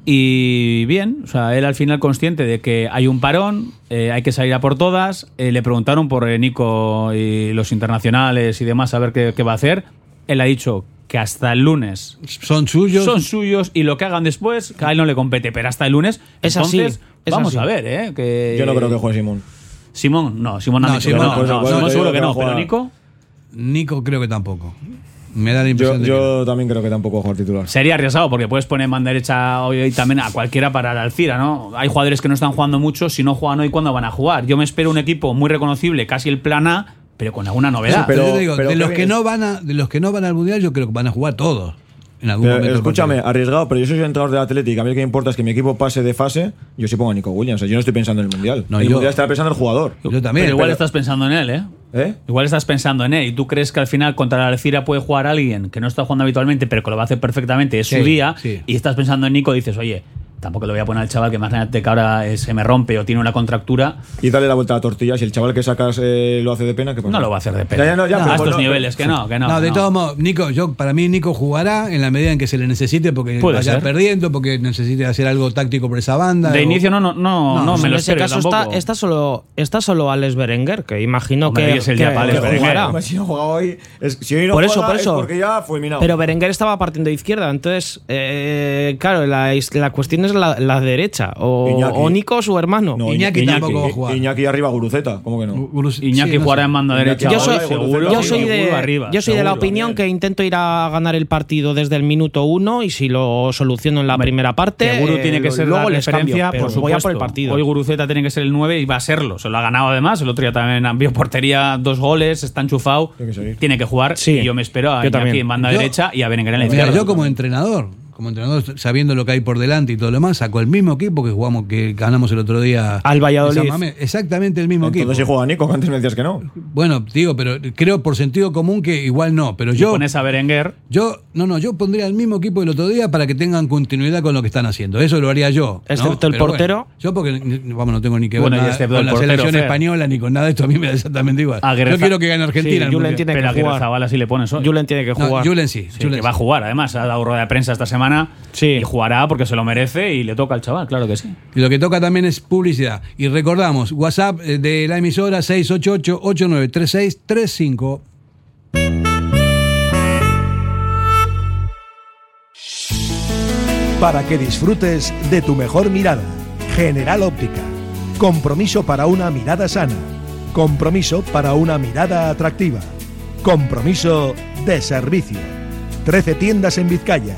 Y bien, o sea, él al final consciente de que hay un parón, eh, hay que salir a por todas. Eh, le preguntaron por eh, Nico y los internacionales y demás, a ver qué, qué va a hacer. Él ha dicho que hasta el lunes Son suyos. son suyos y lo que hagan después, que a él no le compete, pero hasta el lunes. Es así, entonces, es vamos así. a ver, ¿eh? Que Yo no creo que juegue Simón. Simón, no, Simón ha No, Simón, no, pues, no, pues, Simón seguro yo que no, pero Nico. Nico creo que tampoco. Me da la Yo, impresión de que no. yo también creo que tampoco jugar titular. Sería arriesgado porque puedes poner en banda derecha hoy, también a cualquiera para el Alcira, ¿no? Hay jugadores que no están jugando mucho, si no juegan hoy, ¿cuándo van a jugar? Yo me espero un equipo muy reconocible, casi el plan A, pero con alguna novedad. Pero, pero- yo te digo, pero de los que no van a, de los que no van al mundial, yo creo que van a jugar todos. En algún Pero, momento. escúchame, arriesgado, pero yo soy entrenador del Atlético. A mí lo que me importa es que mi equipo pase de fase. Yo sí pongo a Nico Williams. O sea, yo no estoy pensando en el mundial. No, el yo- mundial está pensando en el jugador. Yo también. pero igual pero- estás pensando en él, ¿eh? ¿Eh? Igual estás pensando en él y tú crees que al final contra la Alcira puede jugar alguien que no está jugando habitualmente, pero que lo va a hacer perfectamente, es Sí, su día, sí. y estás pensando en Nico y dices, oye, tampoco le voy a poner al chaval que imagínate que ahora eh, se me rompe o tiene una contractura. Y dale la vuelta a la tortilla. Si el chaval que sacas eh, lo hace de pena, ¿qué pasa? No lo va a hacer de pena. Ya, ya, no, ya, a pero estos no, niveles, que no, que no. No, de no. todos modos, Nico, yo, para mí Nico jugará en la medida en que se le necesite, porque Puede vaya ser. perdiendo, porque necesite hacer algo táctico por esa banda. De o- inicio no, no, no, No, no, me en ese caso está, está solo está solo Alex Berenguer, que imagino Hombre, que, hoy es el que- día para Alex que Berenguer. jugará. Si no juega hoy, es- si hoy no Por eso, juega por es eso. porque ya fue eliminado. Pero Berenguer estaba partiendo de izquierda, entonces, eh, claro, la, la cuestión es la, la derecha. O, Iñaki. o Nico su hermano. No, Iñaki Iñaki, tampoco va a jugar. Iñaki arriba, Guruceta. ¿Cómo que no? Gurus- Iñaki sí, no jugará sé. en banda derecha. Yo soy, yo de, Guru arriba, yo soy de la seguro, opinión bien. que intento ir a ganar el partido desde el minuto uno y si lo soluciono en la primera parte, Que Guru eh, tiene que ser luego la les cambio, referencia, pero por supuesto. voy a por el partido. Hoy Guruceta tiene que ser el 9 y va a serlo. Se lo ha ganado además. El otro día también envió portería, dos goles, está enchufado. Tiene que seguir. Tiene que jugar. Sí, y yo me espero a yo Iñaki también. en banda Yo- derecha y a Berenguer en la Mira, izquierda. yo como entrenador, como entrenador, sabiendo lo que hay por delante y todo lo demás, sacó el mismo equipo que jugamos, que ganamos el otro día. Al Valladolid. Exactamente el mismo Entonces si equipo. juega Nico, que antes me decías que no. Bueno, digo, pero creo por sentido común que igual no. Pero yo, pones a Berenguer. yo, no, no, yo pondría el mismo equipo del otro día para que tengan continuidad con lo que están haciendo. Eso lo haría yo. ¿no? Excepto el Pero portero. bueno, yo porque, vamos, no tengo ni que ver Bueno, nada excepto con la portero, selección Fer. española ni con nada de esto. A mí me da exactamente igual. Aguirre- yo quiero que gane Argentina. Sí, Julen tiene que Pero jugar. Zabala sí le pones hoy. Julen tiene que No, jugar. Julen sí. Sí, Julen que va a sí. jugar, además, ha dado rueda de prensa esta semana Sí. y jugará porque se lo merece y le toca al chaval, claro que sí. Y lo que toca también es publicidad. Y recordamos, WhatsApp eh, de la emisora 688-893635. Para que disfrutes de tu mejor mirada. General Óptica. Compromiso para una mirada sana. Compromiso para una mirada atractiva. Compromiso de servicio. 13 tiendas en Vizcaya.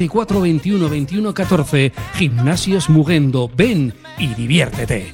944 21 21 14. Gimnasios Mugendo. Ven y diviértete.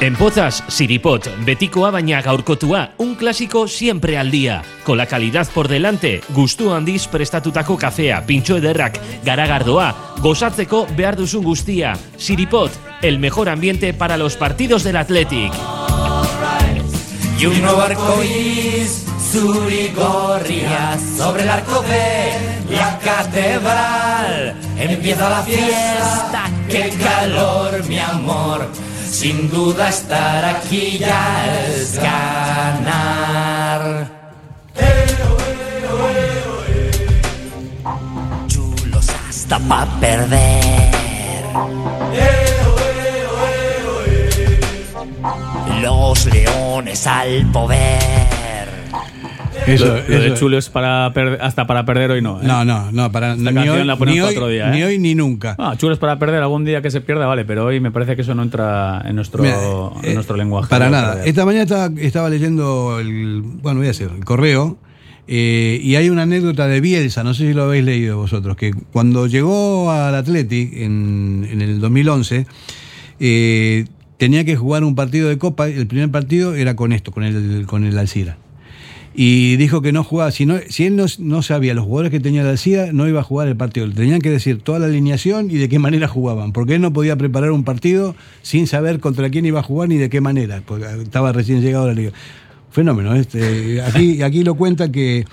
En Pozas, Siripot, betikoa baina gaurkotua, un clásico siempre al día. Con la calidad por delante, gustu handiz prestatutako kafea, pintxo ederrak, garagardoa, gozatzeko behar duzun guztia. Siripot, el mejor ambiente para los partidos del Athletic. Y un nuevo arco iris, surigorria, sobre el arco de la catedral. Empieza la fiesta, qué calor, mi amor. Sin duda estar aquí ya es ganar. Chulos hasta pa' perder. Los leones al poder. Eso, lo, lo de chulo es para perder- hasta para perder hoy no. ¿eh? No, no, no, para Esta ni canción hoy, la ni hoy- otro día, ni ¿eh? hoy ni nunca. Ah, chulo es para perder algún día que se pierda, vale, pero hoy me parece que eso no entra en nuestro, Mira, en eh, lenguaje. Para nada. perder. Esta mañana estaba, estaba leyendo el, bueno, voy a decir, el correo, eh, y hay una anécdota de Bielsa, no sé si lo habéis leído vosotros, que cuando llegó al Athletic en, en el 2011, eh, tenía que jugar un partido de Copa, el primer partido era con esto, con el, con el Alcira. Y dijo que no jugaba, si, no, si él no, no sabía los jugadores que tenía el Alcira, no iba a jugar el partido. Le tenían que decir toda la alineación y de qué manera jugaban, porque él no podía preparar un partido sin saber contra quién iba a jugar ni de qué manera, porque estaba recién llegado a la liga. Fenómeno, este, aquí, aquí lo cuenta que...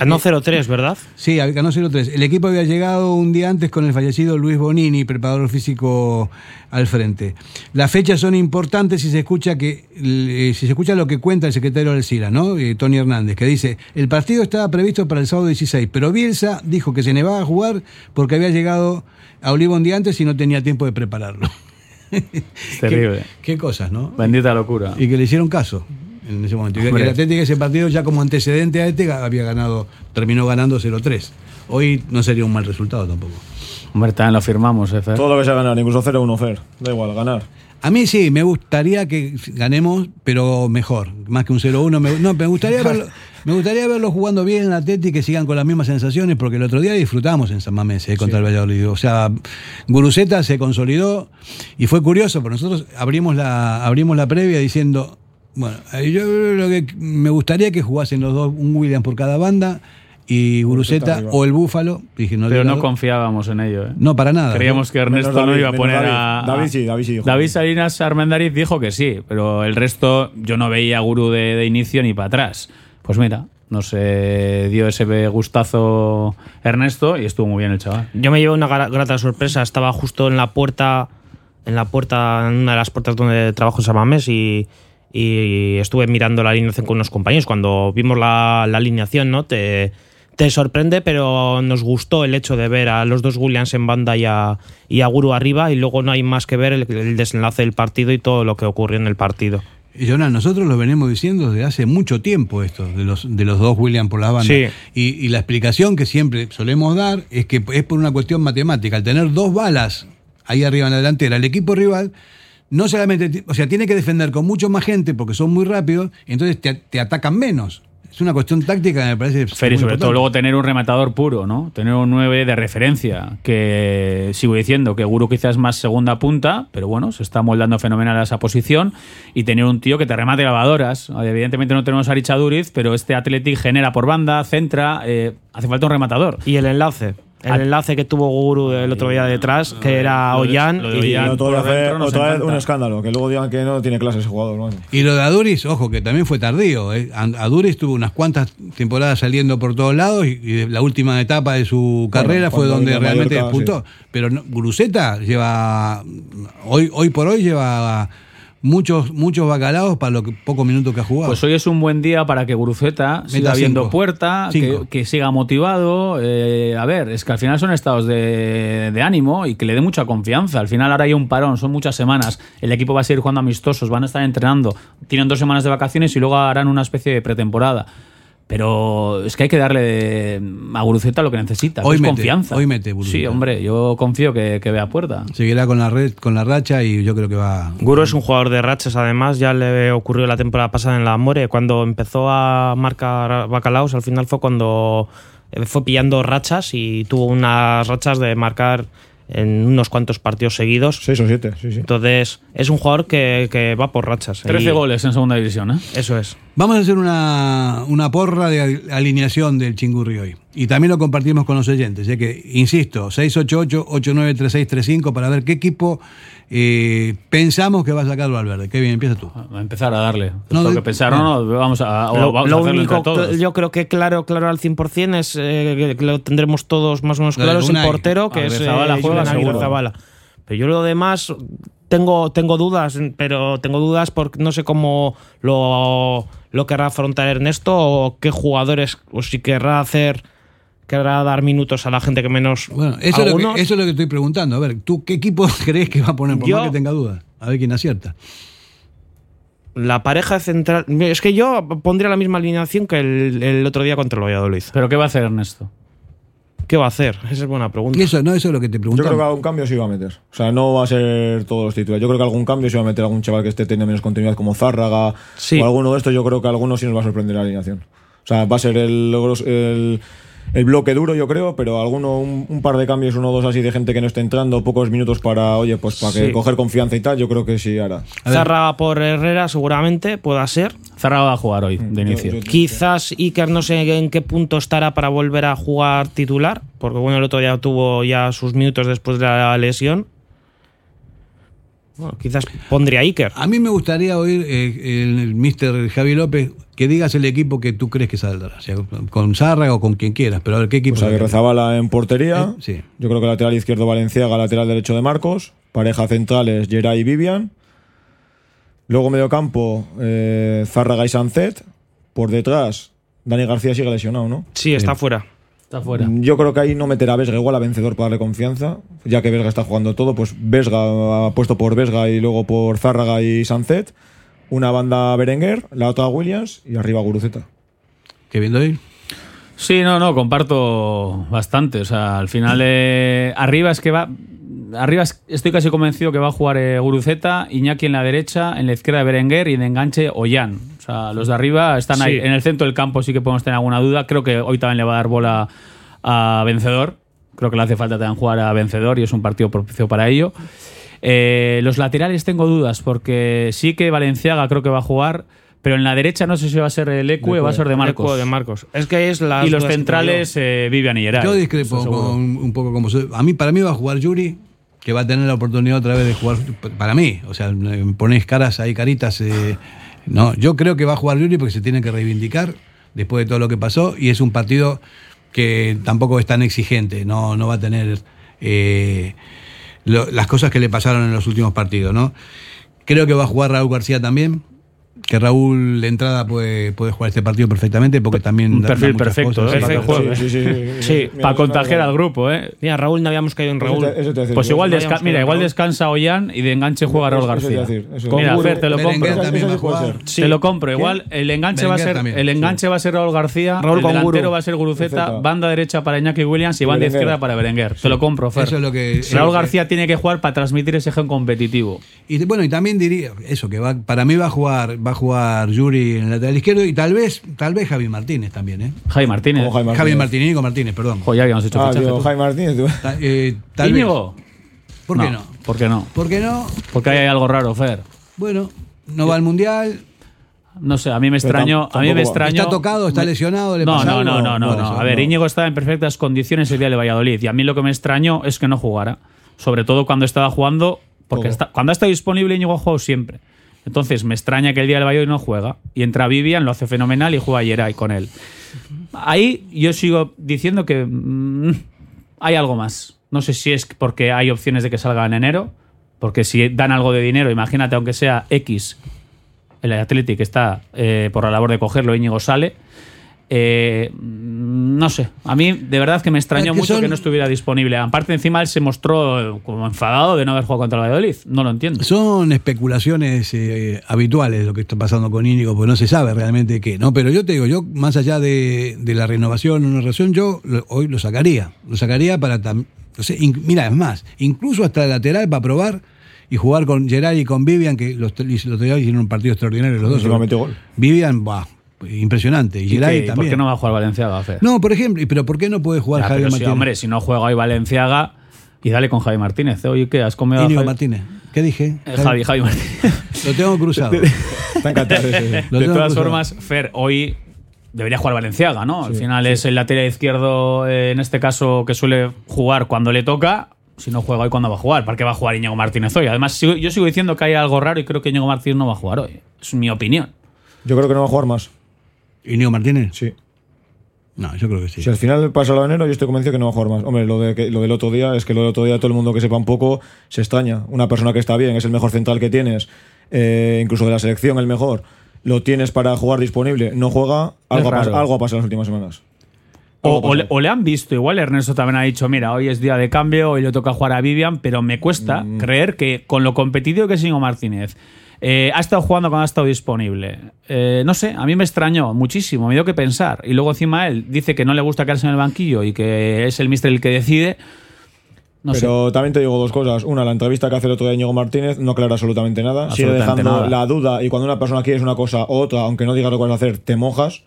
Ganó 0-3, ¿verdad? Sí, ganó 0-3. El equipo había llegado un día antes con el fallecido Luis Bonini, preparador físico al frente. Las fechas son importantes si se escucha que eh, si se escucha lo que cuenta el secretario del CIRA, ¿no? Eh, Tony Hernández, que dice, el partido estaba previsto para el sábado 16, pero Bielsa dijo que se negaba a jugar porque había llegado a Olivo un día antes y no tenía tiempo de prepararlo. Es terrible. Qué, qué cosas, ¿no? Bendita locura. Y que le hicieron caso en ese momento. Y Hombre. el Atlético ese partido ya como antecedente a este había ganado, terminó ganando 0-3. Hoy no sería un mal resultado tampoco. Hombre, también lo firmamos, ¿eh, Fer? Todo lo que sea ganar, incluso 0-1 Fer. Da igual, ganar. A mí sí, me gustaría que ganemos, pero mejor. Más que un 0-1. Me, no, me gustaría verlo. Me gustaría verlos jugando bien en Atleti y que sigan con las mismas sensaciones, porque el otro día disfrutamos en San Mamés eh, contra el Valladolid. O sea, Guruceta se consolidó y fue curioso, porque nosotros abrimos la, abrimos la previa diciendo, bueno, eh, yo lo que me gustaría que jugasen los dos, un William por cada banda y Guruceta o el Búfalo. Dije, no Pero no confiábamos en ello. ¿eh? No, para nada. Creíamos que Ernesto no David, iba a poner David. a. David sí, David sí dijo. David Salinas Armendariz dijo que sí, pero el resto yo no veía a Guru de, de inicio ni para atrás. Pues mira, no se dio ese gustazo Ernesto y estuvo muy bien el chaval. Yo me llevé una gra- grata sorpresa. Estaba justo en la puerta, en la puerta, en una de las puertas donde trabajo en Samamés y, y estuve mirando la alineación con unos compañeros. Cuando vimos la, la alineación, ¿no? Te, te sorprende, pero nos gustó el hecho de ver a los dos Williams en banda y a, y a Guru arriba y luego no hay más que ver el, el desenlace del partido y todo lo que ocurrió en el partido. Y Jonas, nosotros lo venimos diciendo desde hace mucho tiempo esto, de los, de los dos William por la banda. Sí. Y, y la explicación que siempre solemos dar es que es por una cuestión matemática. Al tener dos balas ahí arriba en la delantera, el equipo rival no solamente, o sea, tiene que defender con mucho más gente porque son muy rápidos, entonces te, te atacan menos. Es una cuestión táctica me parece. Fer, y muy sobre todo luego tener un rematador puro, ¿no? Tener un 9 de referencia, que sigo diciendo que Guru quizás es más segunda punta, pero bueno, se está moldando fenomenal a esa posición, y tener un tío que te remate lavadoras. Evidentemente no tenemos a Richaduriz, pero este Athletic genera por banda, centra, eh, hace falta un rematador. Y el enlace. El Ah. enlace que tuvo Guru el otro día detrás, que era Ollán. y- otra vez encanta. un escándalo, que luego digan que no tiene clase ese jugador. ¿no? Y lo de Aduris, ojo, que también fue tardío. ¿eh? Aduris tuvo unas cuantas temporadas saliendo por todos lados y, y la última etapa de su carrera fue donde realmente Mallorca, disputó. Pero no, Guruceta lleva, hoy, hoy por hoy lleva muchos, muchos bacalaos para los pocos minutos que ha jugado. Pues hoy es un buen día para que Guruceta siga viendo cinco. puerta, que siga motivado. eh, a ver, es que al final son estados de, de ánimo y que le dé mucha confianza. Al final ahora hay un parón, son muchas semanas. El equipo va a seguir jugando amistosos, van a estar entrenando. Tienen dos semanas de vacaciones y luego harán una especie de pretemporada. Pero es que hay que darle a Guruceta lo que necesita, que Hoy es mete, confianza. hoy mete Guruceta. Sí, hombre, yo confío que, que vea puerta. Seguirá con la red, con la racha y yo creo que va. Guru es un jugador de rachas, además, ya le ocurrió la temporada pasada en la More, cuando empezó a marcar bacalaos, al final fue cuando eh, fue pillando rachas y tuvo unas rachas de marcar en unos cuantos partidos seguidos. Seis o siete, sí, sí. Entonces, es un jugador que, que va por rachas. 13 Y goles en segunda división, ¿eh? Eso es. Vamos a hacer una, una porra de al- alineación del Chingurri hoy. Y también lo compartimos con los oyentes. Ya que, insisto, 688-893635 para ver qué equipo eh, pensamos que va a sacar Valverde. Qué bien, empieza tú. Va a empezar a darle. No, de- que pensar, no, no, vamos a, Lo, vamos lo a hacerlo único entre todos. yo creo que claro, claro al 100% es eh, que- lo tendremos todos más o menos claro, es el portero, que es eh, Aguirrezabala juega. Aguirrezabala. Pero yo lo demás tengo, tengo dudas, pero tengo dudas porque no sé cómo lo, lo querrá afrontar Ernesto o qué jugadores, o si querrá hacer, querrá dar minutos a la gente que menos. Bueno, eso es, lo que, eso es lo que estoy preguntando. A ver, ¿tú qué equipo crees que va a poner? Por Yo- más que tenga dudas. A ver quién acierta. La pareja central. Es que yo pondría la misma alineación que el, el otro día contra el Valladolid. ¿Pero qué va a hacer Ernesto? ¿Qué va a hacer? Esa es buena pregunta. Y eso, no, eso es lo que te Yo preguntaba. creo que algún cambio se iba a meter. O sea, no va a ser todos los titulares. Yo creo que algún cambio se iba a meter algún chaval que esté teniendo menos continuidad como Zárraga Sí. o alguno de estos. Yo creo que a algunos sí nos va a sorprender la alineación. O sea, va a ser el, el, el bloque duro, yo creo, pero alguno, un, un par de cambios, uno o dos así de gente que no esté entrando, pocos minutos para, oye, pues para que coger confianza y tal, yo creo que sí hará. Zarra por Herrera seguramente pueda ser. Zarra va a jugar hoy, de inicio. yo- Quizás Iker no sé en qué punto estará para volver a jugar titular, porque bueno, el otro día tuvo ya sus minutos después de la lesión. Bueno, quizás pondría a Iker. A mí me gustaría oír eh, el, el mister Javi López que digas el equipo que tú crees que saldrá. O sea, con Zarra o con quien quieras, pero a ver qué equipo. Pues Aguirrezabala en portería. Eh, sí. Yo creo que lateral izquierdo Valenciaga, lateral derecho de Marcos. Pareja centrales Geray y Vivian. Luego medio campo eh, Zárraga y Sancet. Por detrás Dani García sigue lesionado, ¿no? Sí, está fuera. Está fuera. Yo creo que ahí no meterá a Vesga igual a vencedor para darle confianza. Ya que Vesga está jugando todo, pues Vesga ha puesto por Vesga y luego por Zárraga y Sancet. Una banda Berenguer, la otra Williams y arriba Guruceta. ¿Qué viendo ahí? Sí, no, no, comparto bastante. O sea, al final, eh, arriba es que va. Arriba es- estoy casi convencido que va a jugar eh, Guruceta, Iñaki en la derecha, en la izquierda Berenguer y de enganche Ollán. Sea, los de arriba están ahí. En el centro del campo sí que podemos tener alguna duda. Creo que hoy también le va a dar bola a Vencedor. Creo que le hace falta también jugar a Vencedor y es un partido propicio para ello. Eh, los laterales tengo dudas porque sí que Valenciaga creo que va a jugar, pero en la derecha no sé si va a ser el Ecue o va a ser de Marcos. Ecue de Marcos. Es que es la. y los centrales, eh, Vivian y Geray. Yo discrepo con- un poco como soy. A mí, para mí va a jugar Yuri, que va a tener la oportunidad otra vez de jugar. Para mí, o sea, me ponéis caras ahí, caritas. eh, no, yo creo que va a jugar Yuri porque se tiene que reivindicar después de todo lo que pasó y es un partido que tampoco es tan exigente. No, no va a tener eh, lo- las cosas que le pasaron en los últimos partidos, ¿no? Creo que va a jugar Raúl García también. Que Raúl de entrada puede, puede jugar este partido perfectamente porque también. Un da- perfil perfecto, cosas. ¿eh? para que juegue. Sí, sí, sí, sí, sí. Sí, Mira, para eso contagiar al grupo, ¿eh? Mira, Raúl no habíamos caído en Eso Raúl. te- eso te decir Pues igual, No desca- habíamos mira, igual descansa Ollán y de enganche juega Raúl Eso te García. a decir, eso. Mira, Con Fer, te lo compro. Eso. Te lo compro. Igual el enganche va a ser también, el enganche va a ser Raúl García, Raúl el con delantero Guru. va a ser Guruceta, Perfecto. banda derecha para Iñaki Williams y banda Berenguer. izquierda para Berenguer. Te lo compro, Fer. Eso es lo que- Raúl García tiene que jugar para transmitir ese gen competitivo. Y bueno, y también diría eso, que va, para mí va a jugar, va jugar Yuri en el lateral izquierdo y tal vez, tal vez Javi Martínez también, ¿eh? Javi Martínez. Como Javi Martínez. Javi Martínez, Nico Martínez, perdón. Joder, ya habíamos hecho Ah, digo. Jaime Martínez. tú. Ta- eh, tal vez. Íñigo. ¿Por qué no? ¿Por qué no? ¿Por qué no? Porque ahí hay algo raro, Fer. Bueno, no va al mundial. No sé, a mí me tam- A mí me extrañó. ¿Está tocado? ¿Está lesionado? ¿Le No, pasa no, algo? no, no, no, no. A ver, no. Íñigo estaba en perfectas condiciones el día de Valladolid. Y a mí lo que me extrañó es que no jugara. Sobre todo cuando estaba jugando. Porque está- cuando ha estado disponible, Íñigo ha jugado siempre. Entonces me extraña que el día del Valladolid no juega. Y entra Vivian, lo hace fenomenal y juega Yeray con él. Ahí yo sigo diciendo que mm, hay algo más. No sé si es porque hay opciones de que salga en enero. Porque si dan algo de dinero, imagínate, aunque sea X, el Athletic está eh, por la labor de cogerlo, Íñigo sale. Eh, no sé, a mí de verdad que me extrañó Es que mucho son- que no estuviera disponible. Aparte, encima él se mostró eh, como enfadado de no haber jugado contra el Valladolid. No lo entiendo. Son especulaciones eh, habituales lo que está pasando con Íñigo, porque no se sabe realmente qué, ¿no? Pero yo te digo, yo, más allá de, de la renovación o no renovación, yo lo- hoy lo sacaría. Lo sacaría para tam- no sé, mira, es más, incluso hasta el lateral para probar y jugar con Gerard y con Vivian, que los, los día hicieron un partido extraordinario los dos. Vivian, bah, impresionante. Y, ¿Y Geray qué? ¿Y ¿Por también. qué no va a jugar Valenciaga, Fer? No, por ejemplo, pero ¿por qué no puede jugar Ya, Javier Martínez? hombre, si no juega hoy Valenciaga y dale con Javi Martínez. ¿eh? Oye, ¿qué? ¿Has comido Javi? Martínez. ¿Qué dije? Eh, Javi, Javi Martínez. Lo tengo cruzado. Está encantado. sí, sí. Lo de todas cruzado. formas, Fer, hoy debería jugar Valenciaga, ¿no? Al final es el lateral izquierdo, eh, en este caso, que suele jugar cuando le toca. Si no juega hoy, ¿cuándo va a jugar? ¿Para qué va a jugar Íñigo Martínez hoy? Además, yo sigo diciendo que hay algo raro y creo que Íñigo Martínez no va a jugar hoy. Es mi opinión. Yo creo que no va a jugar más. ¿Íñigo Martínez? Sí. No, yo creo que sí. Si al final pasa lo de enero, yo estoy convencido que no va a jugar más. Hombre, lo, de que- lo del otro día es que lo del otro día todo el mundo que sepa un poco se extraña. Una persona que está bien, es el mejor central que tienes, eh, incluso de la selección el mejor, lo tienes para jugar disponible, no juega, algo, ha, algo ha pasado en las últimas semanas. O, le, pasado. o le han visto, igual Ernesto también ha dicho, mira, hoy es día de cambio, hoy le toca jugar a Vivian, pero me cuesta Mm. creer que con lo competitivo que es Íñigo Martínez, eh, ha estado jugando cuando ha estado disponible. Eh, no sé, a mí me extrañó muchísimo, me dio que pensar. Y luego encima él dice que no le gusta quedarse en el banquillo y que es el mister el que decide. No sé. Pero también te digo dos cosas. Una, la entrevista que hace el otro día Íñigo Martínez no aclara absolutamente nada. Sigue dejando nada. la duda y cuando una persona quiere una cosa u otra, aunque no digas lo que vas a hacer, te mojas.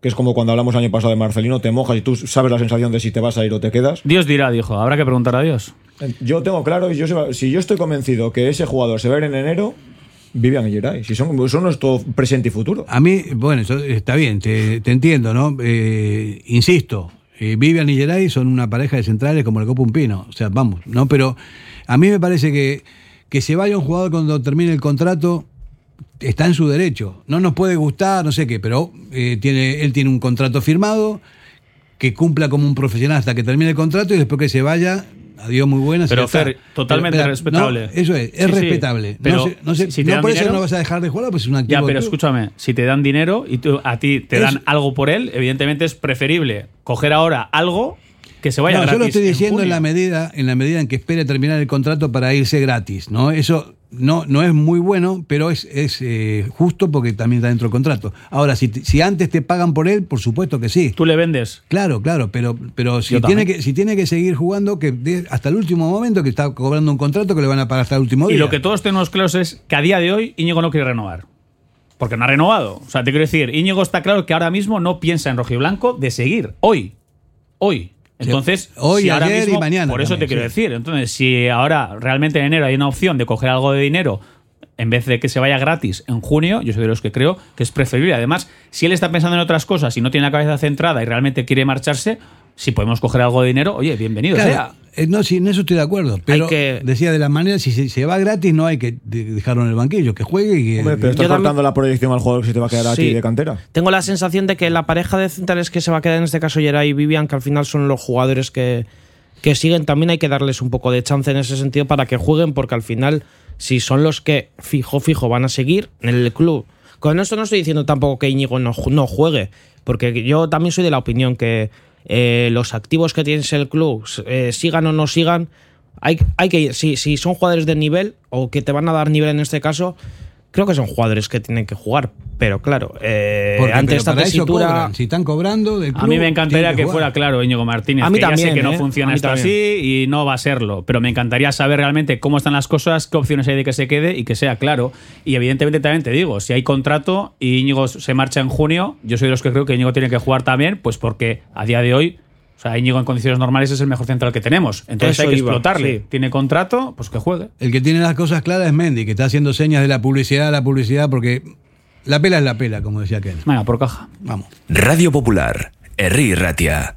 Que es como cuando hablamos el año pasado de Marcelino, te mojas y tú sabes la sensación de si te vas a ir o te quedas. Dios dirá, dijo, habrá que preguntar a Dios. Yo tengo claro, y yo si yo estoy convencido que ese jugador se va a ir en enero, Vivian y Geray. Si son, son nuestro presente y futuro. A mí, bueno, está bien, te, te entiendo, ¿no? Eh, insisto, eh, Vivian y Geray son una pareja de centrales como el Copo un Pino. O sea, vamos, ¿no? Pero a mí me parece que, que se vaya un jugador cuando termine el contrato está en su derecho. No nos puede gustar, no sé qué, pero eh, tiene, él tiene un contrato firmado que cumpla como un profesional hasta que termine el contrato y después que se vaya, adiós, muy buenas. Pero. Fer, totalmente Pero, respetable. no, eso es, es Sí, sí. respetable. Pero no sé- no si te no por eso dinero- no vas a dejar de jugar, pues es un activo. Ya, pero escúchame, si te dan dinero y tú, a ti te Es- dan algo por él, evidentemente es preferible coger ahora algo que se vaya no, gratis. yo lo estoy en diciendo en, la medida en la medida en que espere terminar el contrato para irse gratis, ¿no? Eso no, no es muy bueno, pero es, es eh, justo porque también está dentro del contrato. Ahora, si, si antes te pagan por él, por supuesto que sí. Tú le vendes. Claro, claro, pero, pero si Yo tiene también. que si tiene que seguir jugando que de- hasta el último momento que está cobrando un contrato que le van a pagar hasta el último día. Y lo que todos tenemos claros es que a día de hoy Íñigo no quiere renovar. porque no ha renovado. O sea, te quiero decir, Íñigo está claro que ahora mismo no piensa en rojiblanco de seguir. Hoy. Hoy. Entonces, hoy, si ahora ayer y mañana Por eso también, te quiero sí. decir. Entonces, si ahora realmente en enero hay una opción de coger algo de dinero en vez de que se vaya gratis en junio, yo soy de los que creo que es preferible. Además, si él está pensando en otras cosas y no tiene la cabeza centrada y realmente quiere marcharse, si podemos coger algo de dinero, oye, bienvenido Claro, sea. eh, no, sí, en eso estoy de acuerdo. Pero que- decía de la manera, si se, se va gratis, no hay que de- dejarlo en el banquillo, que juegue y que. Hombre, pero estás también- cortando la proyección al jugador que se te va a quedar a Sí. ti de cantera. Tengo la sensación de que la pareja de centrales que se va a quedar en este caso Geray y Vivian, que al final son los jugadores que, que siguen, también hay que darles un poco de chance en ese sentido para que jueguen, porque al final, si son los que fijo, fijo van a seguir en el club. Con esto no estoy diciendo tampoco que Íñigo no, no juegue, porque yo también soy de la opinión que eh, los activos que tienes en el club, eh, sigan o no sigan, hay, hay que ir. Si, si son jugadores de nivel, o que te van a dar nivel en este caso, creo que son jugadores que tienen que jugar. Pero claro, eh, Porque, ante pero esta tesitura. cobran. Si están cobrando del A club, mí me encantaría que, jugar. fuera claro Íñigo Martínez. A mí que ya sé también, que no ¿eh? funciona A mí esto también. así y no va a serlo. Pero me encantaría saber realmente cómo están las cosas, qué opciones hay de que se quede y que sea claro. Y evidentemente también te digo, si hay contrato y Íñigo se marcha en junio, yo soy de los que creo que Íñigo tiene que jugar también, pues porque a día de hoy. O sea, Íñigo en condiciones normales es el mejor central que tenemos. Entonces Eso hay que iba, explotarle. sí. Tiene contrato, pues que juegue. El que tiene las cosas claras es Mendy, que está haciendo señas de la publicidad a la publicidad, porque la pela es la pela, como decía Ken. Venga, por caja. Vamos. Radio Popular, Herri Ratia.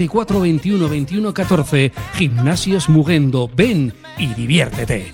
944 21 21 14. Gimnasios Mugendo. Ven y diviértete.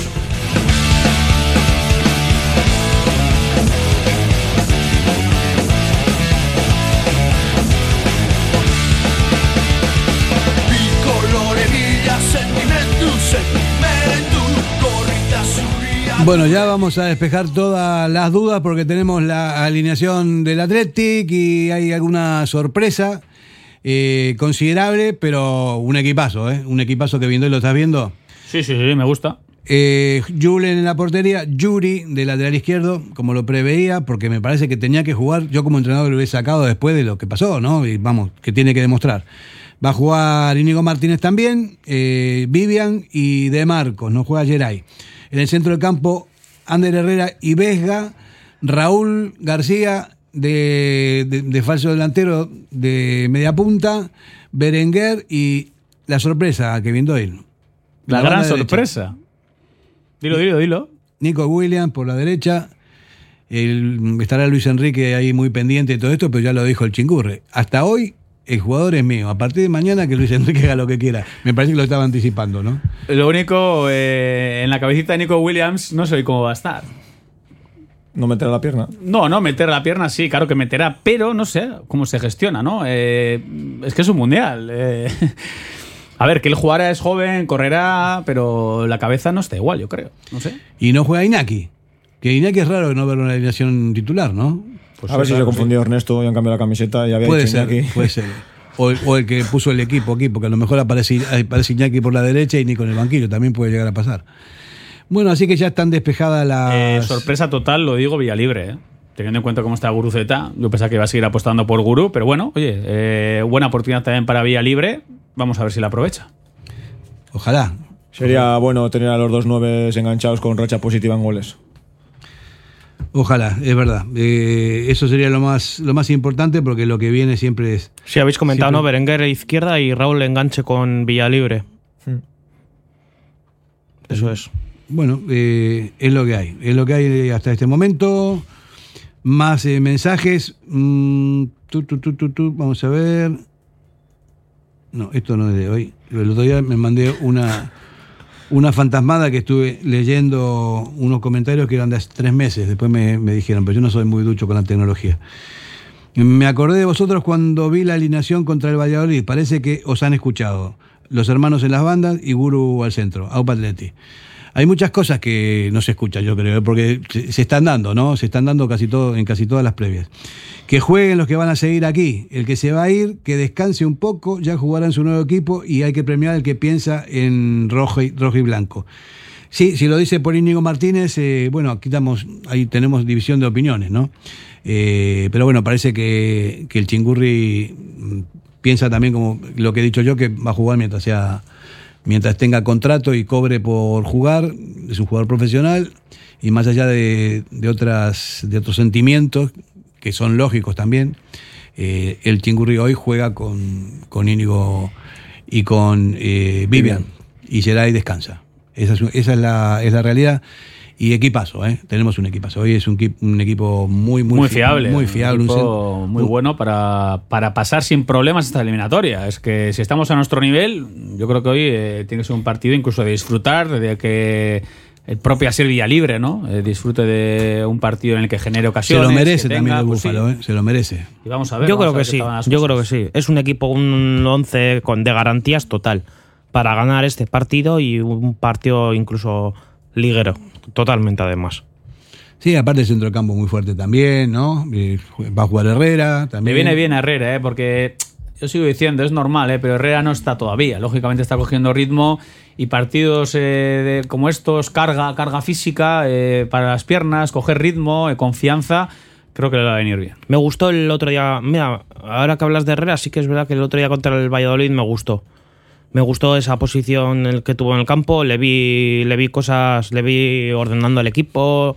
Bueno, ya vamos a despejar todas las dudas porque tenemos la alineación del Athletic y hay alguna sorpresa eh, considerable, pero un equipazo, ¿eh? Un equipazo que viendo y lo estás viendo. Sí, sí, sí, me gusta. Eh, Julen en la portería, Yuri de lateral izquierdo, como lo preveía, porque me parece que tenía que jugar. Yo como entrenador lo hubiera sacado después de lo que pasó, ¿no? Y vamos, que tiene que demostrar. Va a jugar Íñigo Martínez también, eh, Vivian y De Marcos, no juega Geray. En el centro del campo, Ander Herrera y Vesga, Raúl García de, de- de falso delantero de media punta, Berenguer y la sorpresa, Kevin Doyle. La, banda gran derecha. sorpresa. Dilo, dilo, dilo. Nico Williams por la derecha. El- estará Luis Enrique ahí muy pendiente de todo esto, pero ya lo dijo el chingurre. Hasta hoy el jugador es mío. A partir de mañana que Luis Enrique haga lo que quiera. Me parece que lo estaba anticipando, ¿no? Lo único, eh, en la cabecita de Nico Williams, no sé cómo va a estar. No meter la pierna. No, no, meter la pierna sí, claro que meterá, pero no sé cómo se gestiona, ¿no? Eh, es que es un mundial. eh. A ver, que él jugará, es joven, correrá, pero la cabeza no está igual, yo creo. No sé. Y no juega Inaki. Que Inaki es raro no verlo en la alineación titular, ¿no? A ver si se confundió Ernesto y han cambiado la camiseta y había Puede ser, Iñaki. puede ser. O el, o el que puso el equipo aquí, porque a lo mejor aparece, aparece Iñaki por la derecha y Nico en el banquillo. También puede llegar a pasar. Bueno, así que ya están despejadas las. Eh, sorpresa total, lo digo, Villalibre, ¿eh? Teniendo en cuenta cómo está Guruceta, yo pensaba que iba a seguir apostando por Guru, pero bueno, oye, eh, buena oportunidad también para Villalibre. Vamos a ver si la aprovecha. Ojalá. Sería bueno tener a los dos nueves enganchados con racha positiva en goles. Ojalá, es verdad. Eh, eso sería lo más, lo más importante porque lo que viene siempre es. Sí, habéis comentado, siempre- ¿no? Berenguer a izquierda y Raúl enganche con Villalibre. Eso es. Bueno, eh, es lo que hay. Es lo que hay hasta este momento. Más eh, mensajes. Mm, tu, tu, tu, tu, tu, Vamos a ver. No, esto no es de hoy. El otro día me mandé una, una fantasmada que estuve leyendo unos comentarios que eran de hace tres meses. Después me, me dijeron, pero yo no soy muy ducho con la tecnología. Me acordé de vosotros cuando vi la alineación contra el Valladolid. Parece que os han escuchado. Los hermanos en las bandas y Guru al centro, Aupa Atleti. Hay muchas cosas que no se escuchan, yo creo, porque se están dando, ¿no? Se están dando casi todo, en casi todas las previas. Que jueguen los que van a seguir aquí. El que se va a ir, que descanse un poco, ya jugará en su nuevo equipo y hay que premiar al que piensa en rojo y, rojo y blanco. Sí, si lo dice por Íñigo Martínez, eh, bueno, aquí estamos, ahí tenemos división de opiniones, ¿no? Eh, pero bueno, parece que, que el Chingurri mm, piensa también como lo que he dicho yo, que va a jugar mientras sea mientras tenga contrato y cobre por jugar, es un jugador profesional y más allá de, de otras de otros sentimientos que son lógicos también, eh, el Chingurri hoy juega con, con Íñigo y con eh, Vivian y será y descansa. Esa es, esa es la, es la realidad. Y equipazo, ¿eh? Tenemos un equipazo. Hoy es un, equi- un equipo muy, muy, Muy, fi- fiable. Muy fiable. un equipo muy bueno para, para pasar sin problemas esta eliminatoria. Es que si estamos a nuestro nivel, yo creo que hoy eh, tiene que ser un partido incluso de disfrutar, de que el propio Asier Villalibre, ¿no? Eh, disfrute de un partido en el que genere Se ocasiones. lo merece también el pues sí. Búfalo, ¿eh? Se lo merece. Y vamos a ver. Yo creo a que sí, yo creo que sí. Es un equipo, un 11 con, de garantías total para ganar este partido y un partido incluso liguero, totalmente además. Sí, aparte centro del campo muy fuerte también, ¿no? Va a jugar Herrera Me también. viene bien a Herrera, ¿eh? porque yo sigo diciendo, es normal, ¿eh? pero Herrera no está todavía. Lógicamente está cogiendo ritmo y partidos eh, de- como estos, carga, carga física eh, para las piernas, coger ritmo, eh, confianza, creo que le va a venir bien. Me gustó el otro día. Mira, ahora que hablas de Herrera, sí que es verdad que el otro día contra el Valladolid me gustó. Me gustó esa posición en el que tuvo en el campo. Le vi, le vi cosas, le vi ordenando el equipo.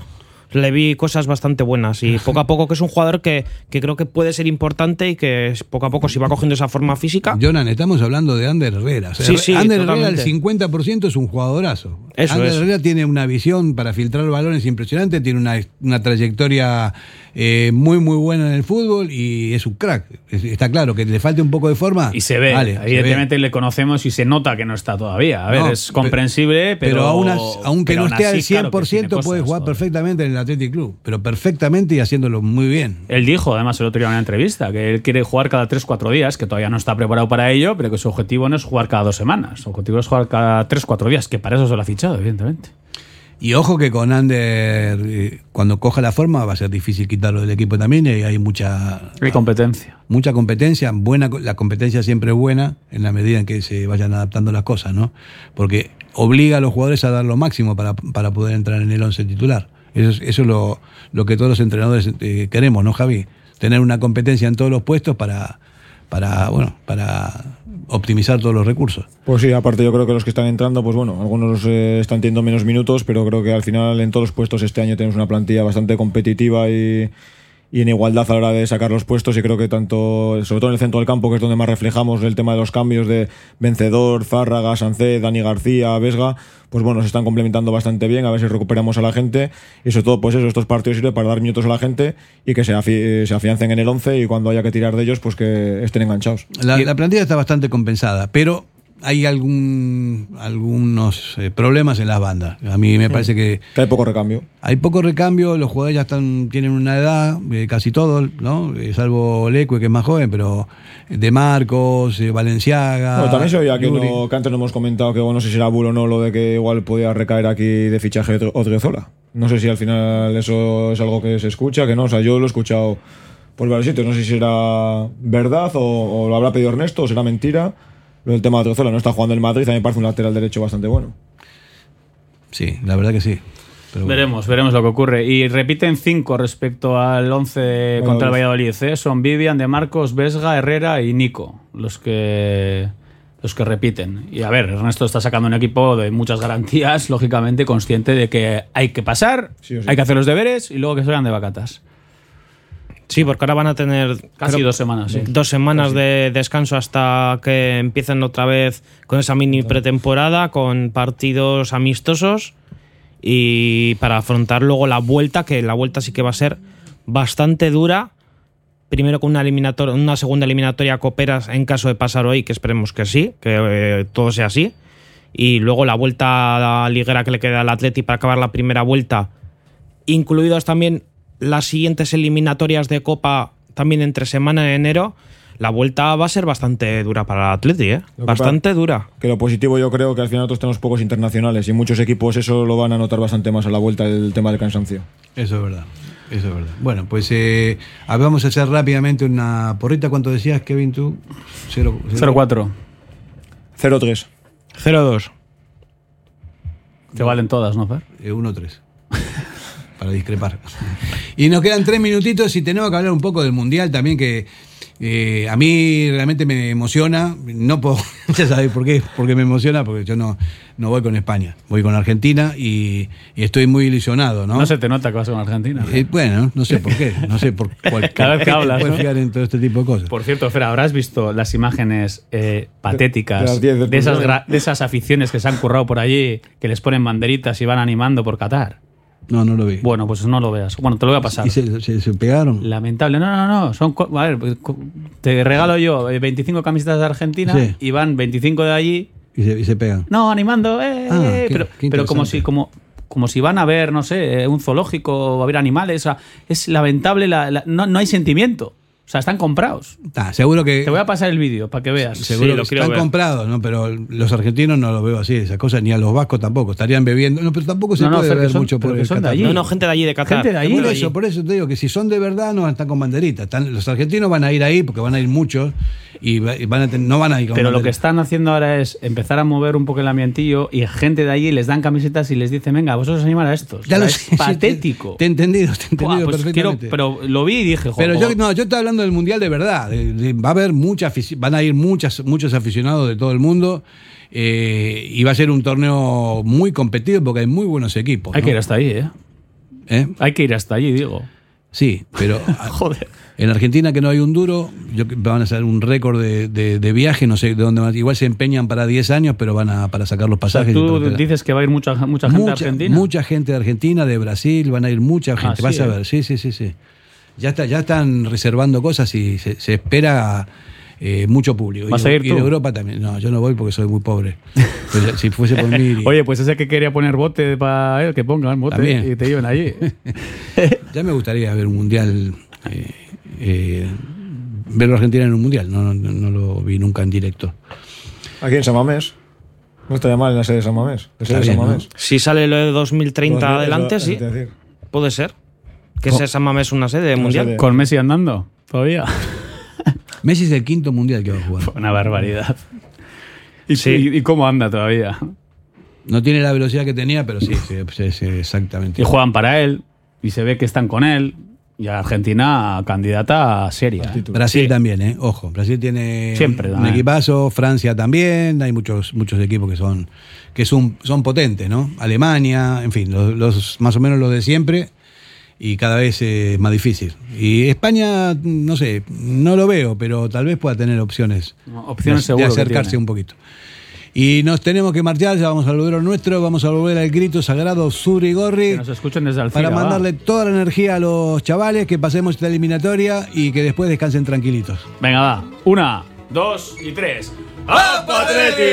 Le vi cosas bastante buenas y poco a poco que es un jugador que, que creo que puede ser importante y que poco a poco si va cogiendo esa forma física. Jonan, estamos hablando de Ander Herrera. O sea, Sí, sí, Ander Herrera, el totalmente. 50% es un jugadorazo. Eso Ander es. Herrera tiene una visión para filtrar balones impresionante, tiene una, una trayectoria eh, muy, muy buena en el fútbol y es un crack. Es- está claro que le falta un poco de forma. Y se ve, Vale, se evidentemente le conocemos y se nota que no está todavía. A ver, No, es comprensible, pero. Pero, aún, aunque pero no esté al así, claro que 100%, tiene puede jugar perfectamente en el Athletic Club. Pero perfectamente y haciéndolo muy bien. Él dijo, además, el otro día en una entrevista, que él quiere jugar cada 3-4 días, que todavía no está preparado para ello, pero que su objetivo no es jugar cada dos semanas. Su objetivo es jugar cada 3-4 días, que para eso se lo ha fichado, evidentemente. Y ojo que con Ander, eh, cuando coja la forma, va a ser difícil quitarlo del equipo también. Y hay mucha, Hay competencia. mucha competencia. Buena, la competencia siempre es buena en la medida en que se vayan adaptando las cosas, ¿no? Porque obliga a los jugadores a dar lo máximo para, para poder entrar en el once titular. Eso es, eso es lo, lo que todos los entrenadores eh, queremos, ¿no, Javi? Tener una competencia en todos los puestos para, para, bueno, para optimizar todos los recursos. Pues sí, aparte yo creo que los que están entrando, pues bueno, algunos eh, están teniendo menos minutos, pero creo que al final en todos los puestos este año tenemos una plantilla bastante competitiva y, y en igualdad a la hora de sacar los puestos y creo que tanto, sobre todo en el centro del campo, que es donde más reflejamos el tema de los cambios de Vencedor, Zárraga, Sancé, Dani García, Vesga, pues bueno, se están complementando bastante bien, a ver si recuperamos a la gente y sobre todo pues eso, estos partidos sirven para dar minutos a la gente y que se, afi- se afiancen en el 11 y cuando haya que tirar de ellos, pues que estén enganchados. La, la plantilla está bastante compensada, pero hay algún, algunos eh, problemas en las bandas. A mí me parece que... hay poco recambio. Hay poco recambio, los jugadores ya están tienen una edad, eh, casi todos, ¿no? Eh, salvo Lecue, que es más joven, pero De Marcos, eh, Valenciaga... Bueno, también se oía que, no, que antes no hemos comentado que bueno, no sé si era bulo o no lo de que igual podía recaer aquí de fichaje Odriozola. No sé si al final eso es algo que se escucha, que no. O sea, yo lo he escuchado por varios sitios. No sé si será verdad o, o lo habrá pedido Ernesto o será mentira. Lo del tema de Odriozola no está jugando en Madrid, a mí me parece un lateral derecho bastante bueno. Sí, la verdad que sí. Pero bueno. Veremos, veremos lo que ocurre. Y repiten cinco respecto al 11 contra el Valladolid. ¿eh? Son Vivian, De Marcos, Vesga, Herrera y Nico los que los que repiten. Y a ver, Ernesto está sacando un equipo de muchas garantías, lógicamente consciente de que hay que pasar, Sí o sí. hay que hacer los deberes y luego que se vayan de vacatas. Sí, porque ahora van a tener Casi dos semanas, sí. Dos semanas de descanso hasta que empiecen otra vez con esa mini pretemporada, con partidos amistosos y para afrontar luego la vuelta, que la vuelta sí que va a ser bastante dura. Primero con una, eliminator una segunda eliminatoria cooperas en caso de pasar hoy, que esperemos que sí, que eh, todo sea así. Y luego la vuelta liguera que le queda al Atleti para acabar la primera vuelta, incluidos también las siguientes eliminatorias de Copa también entre semana en enero, la vuelta va a ser bastante dura para el Atleti, ¿eh? Bastante dura. Que lo positivo yo creo que al final nosotros tenemos pocos internacionales y muchos equipos eso lo van a notar bastante más a la vuelta el tema del cansancio. Eso es verdad. Eso es verdad. Bueno, pues eh, a ver, vamos a hacer rápidamente una porrita. ¿Cuánto decías, Kevin, tú? Cero- cero- 0-4. 0-3. 0-2. Que valen todas, ¿no, Fer? Eh, 1-3. Para discrepar. Y nos quedan tres minutitos y tenemos que hablar un poco del Mundial también, que eh, a mí realmente me emociona. No puedo, ya sabéis por qué, porque me emociona, porque yo no, no voy con España, voy con Argentina y, y estoy muy ilusionado, ¿no? ¿no? se te nota que vas con Argentina. Eh, bueno, no sé por qué, no sé por cuál. Cada vez que hablas, puedes ¿no? fiar en todo este tipo de cosas. Por cierto, Fer, habrás visto las imágenes eh, patéticas de las 10 del de esas, de esas aficiones que se han currado por allí, que les ponen banderitas y van animando por Qatar. No, no lo vi. Bueno, pues no lo veas. Bueno, te lo voy a pasar. ¿Y se, se- se pegaron? Lamentable. No, no, no. Son, a ver, te regalo yo eh, 25 camisetas de Argentina Sí. y van 25 de allí. Y se, y se pegan. No, animando. eh, Ah, eh, qué- pero qué pero como si, como, como si van a ver, no sé, eh, un zoológico, a ver animales. o sea, es lamentable. la- la- no, no hay sentimiento. O sea, están comprados. Ah, seguro que Te voy a pasar el vídeo para que veas. Seguro que están comprados, ¿no? Pero los argentinos no los veo así, esas cosas, ni a los vascos tampoco. Estarían bebiendo. No, pero tampoco se No, no, puede que ver son- mucho por el son de Qatar. allí. No, no, gente de allí de Qatar. Gente de allí. Por eso, por eso te digo que si son de verdad no están con banderita. Están, los argentinos van a ir ahí porque van a ir muchos y, va- y van a ten- no van a ir con Pero lo que están haciendo ahora es empezar a mover un poco el ambientillo y gente de allí les dan camisetas y les dicen, venga, vosotros animar a estos. Ya O sea, lo es sé, sí, patético. Te he entendido, te he entendido pues quiero- perfectamente. pero lo vi y dije, joder. Pero yo no, yo estoy hablando del mundial de verdad. de- de- va a haber mucha afici- van a ir muchas, muchos aficionados de todo el mundo eh, y va a ser un torneo muy competido porque hay muy buenos equipos. Hay ¿no? que ir hasta ahí, ¿eh? ¿Eh? Hay que ir hasta allí, digo. Sí, pero Joder. en Argentina que no hay un duro, yo, van a hacer un récord de, de- de viaje, no sé de dónde van. Igual se empeñan para 10 años, pero van a para sacar los O sea, pasajes. y tú dices que va a ir mucha, mucha gente mucha, argentina. mucha gente de Argentina, de Brasil, van a ir mucha gente. sí, Vas a ¿eh? ver, sí, sí, sí, sí. Ya está, ya están reservando cosas y se, se espera eh, mucho público. ¿Vas y, a ir y tú? de Europa también. No, yo no voy porque soy muy pobre. Pues si fuese por mí. Oye, pues ese que quería poner bote para él, que pongan bote También. y te lleven allí. ya me gustaría ver un mundial. eh, eh, verlo a Argentina en un mundial. No, no, no lo vi nunca en directo. Aquí en San Mamés. No estaría mal en la sede de San Mamés. La. Si sale lo de 2030 Dos- adelante, sí. decir, Puede ser. Que ese San Mamés una sede mundial. sede. Con Messi andando, todavía. Messi es el quinto mundial que va a jugar. Una barbaridad. ¿Y, Sí. y- y cómo anda todavía? No tiene la velocidad que tenía, pero sí, sí, sí, sí, exactamente. Y juegan para él, y se ve que están con él. Y Argentina candidata seria. ¿eh? Brasil Sí. también, ¿eh? Ojo, Brasil tiene Siempre un también. equipazo, Francia también, hay muchos, muchos equipos que son, que son, son potentes, ¿no? Alemania, en fin, los, los- más o menos los de siempre, y cada vez es más difícil. Y España, no sé, no lo veo, pero tal vez pueda tener opciones. Opciones de, acercarse un poquito. Y nos tenemos que marchar, ya vamos al volver nuestro, vamos a volver al grito sagrado Surigorri. Que nos escuchen desde Alcira. Para va. mandarle toda la energía a los chavales, que pasemos esta eliminatoria y que después descansen tranquilitos. Venga, va. Una, dos y tres. ¡Atleti!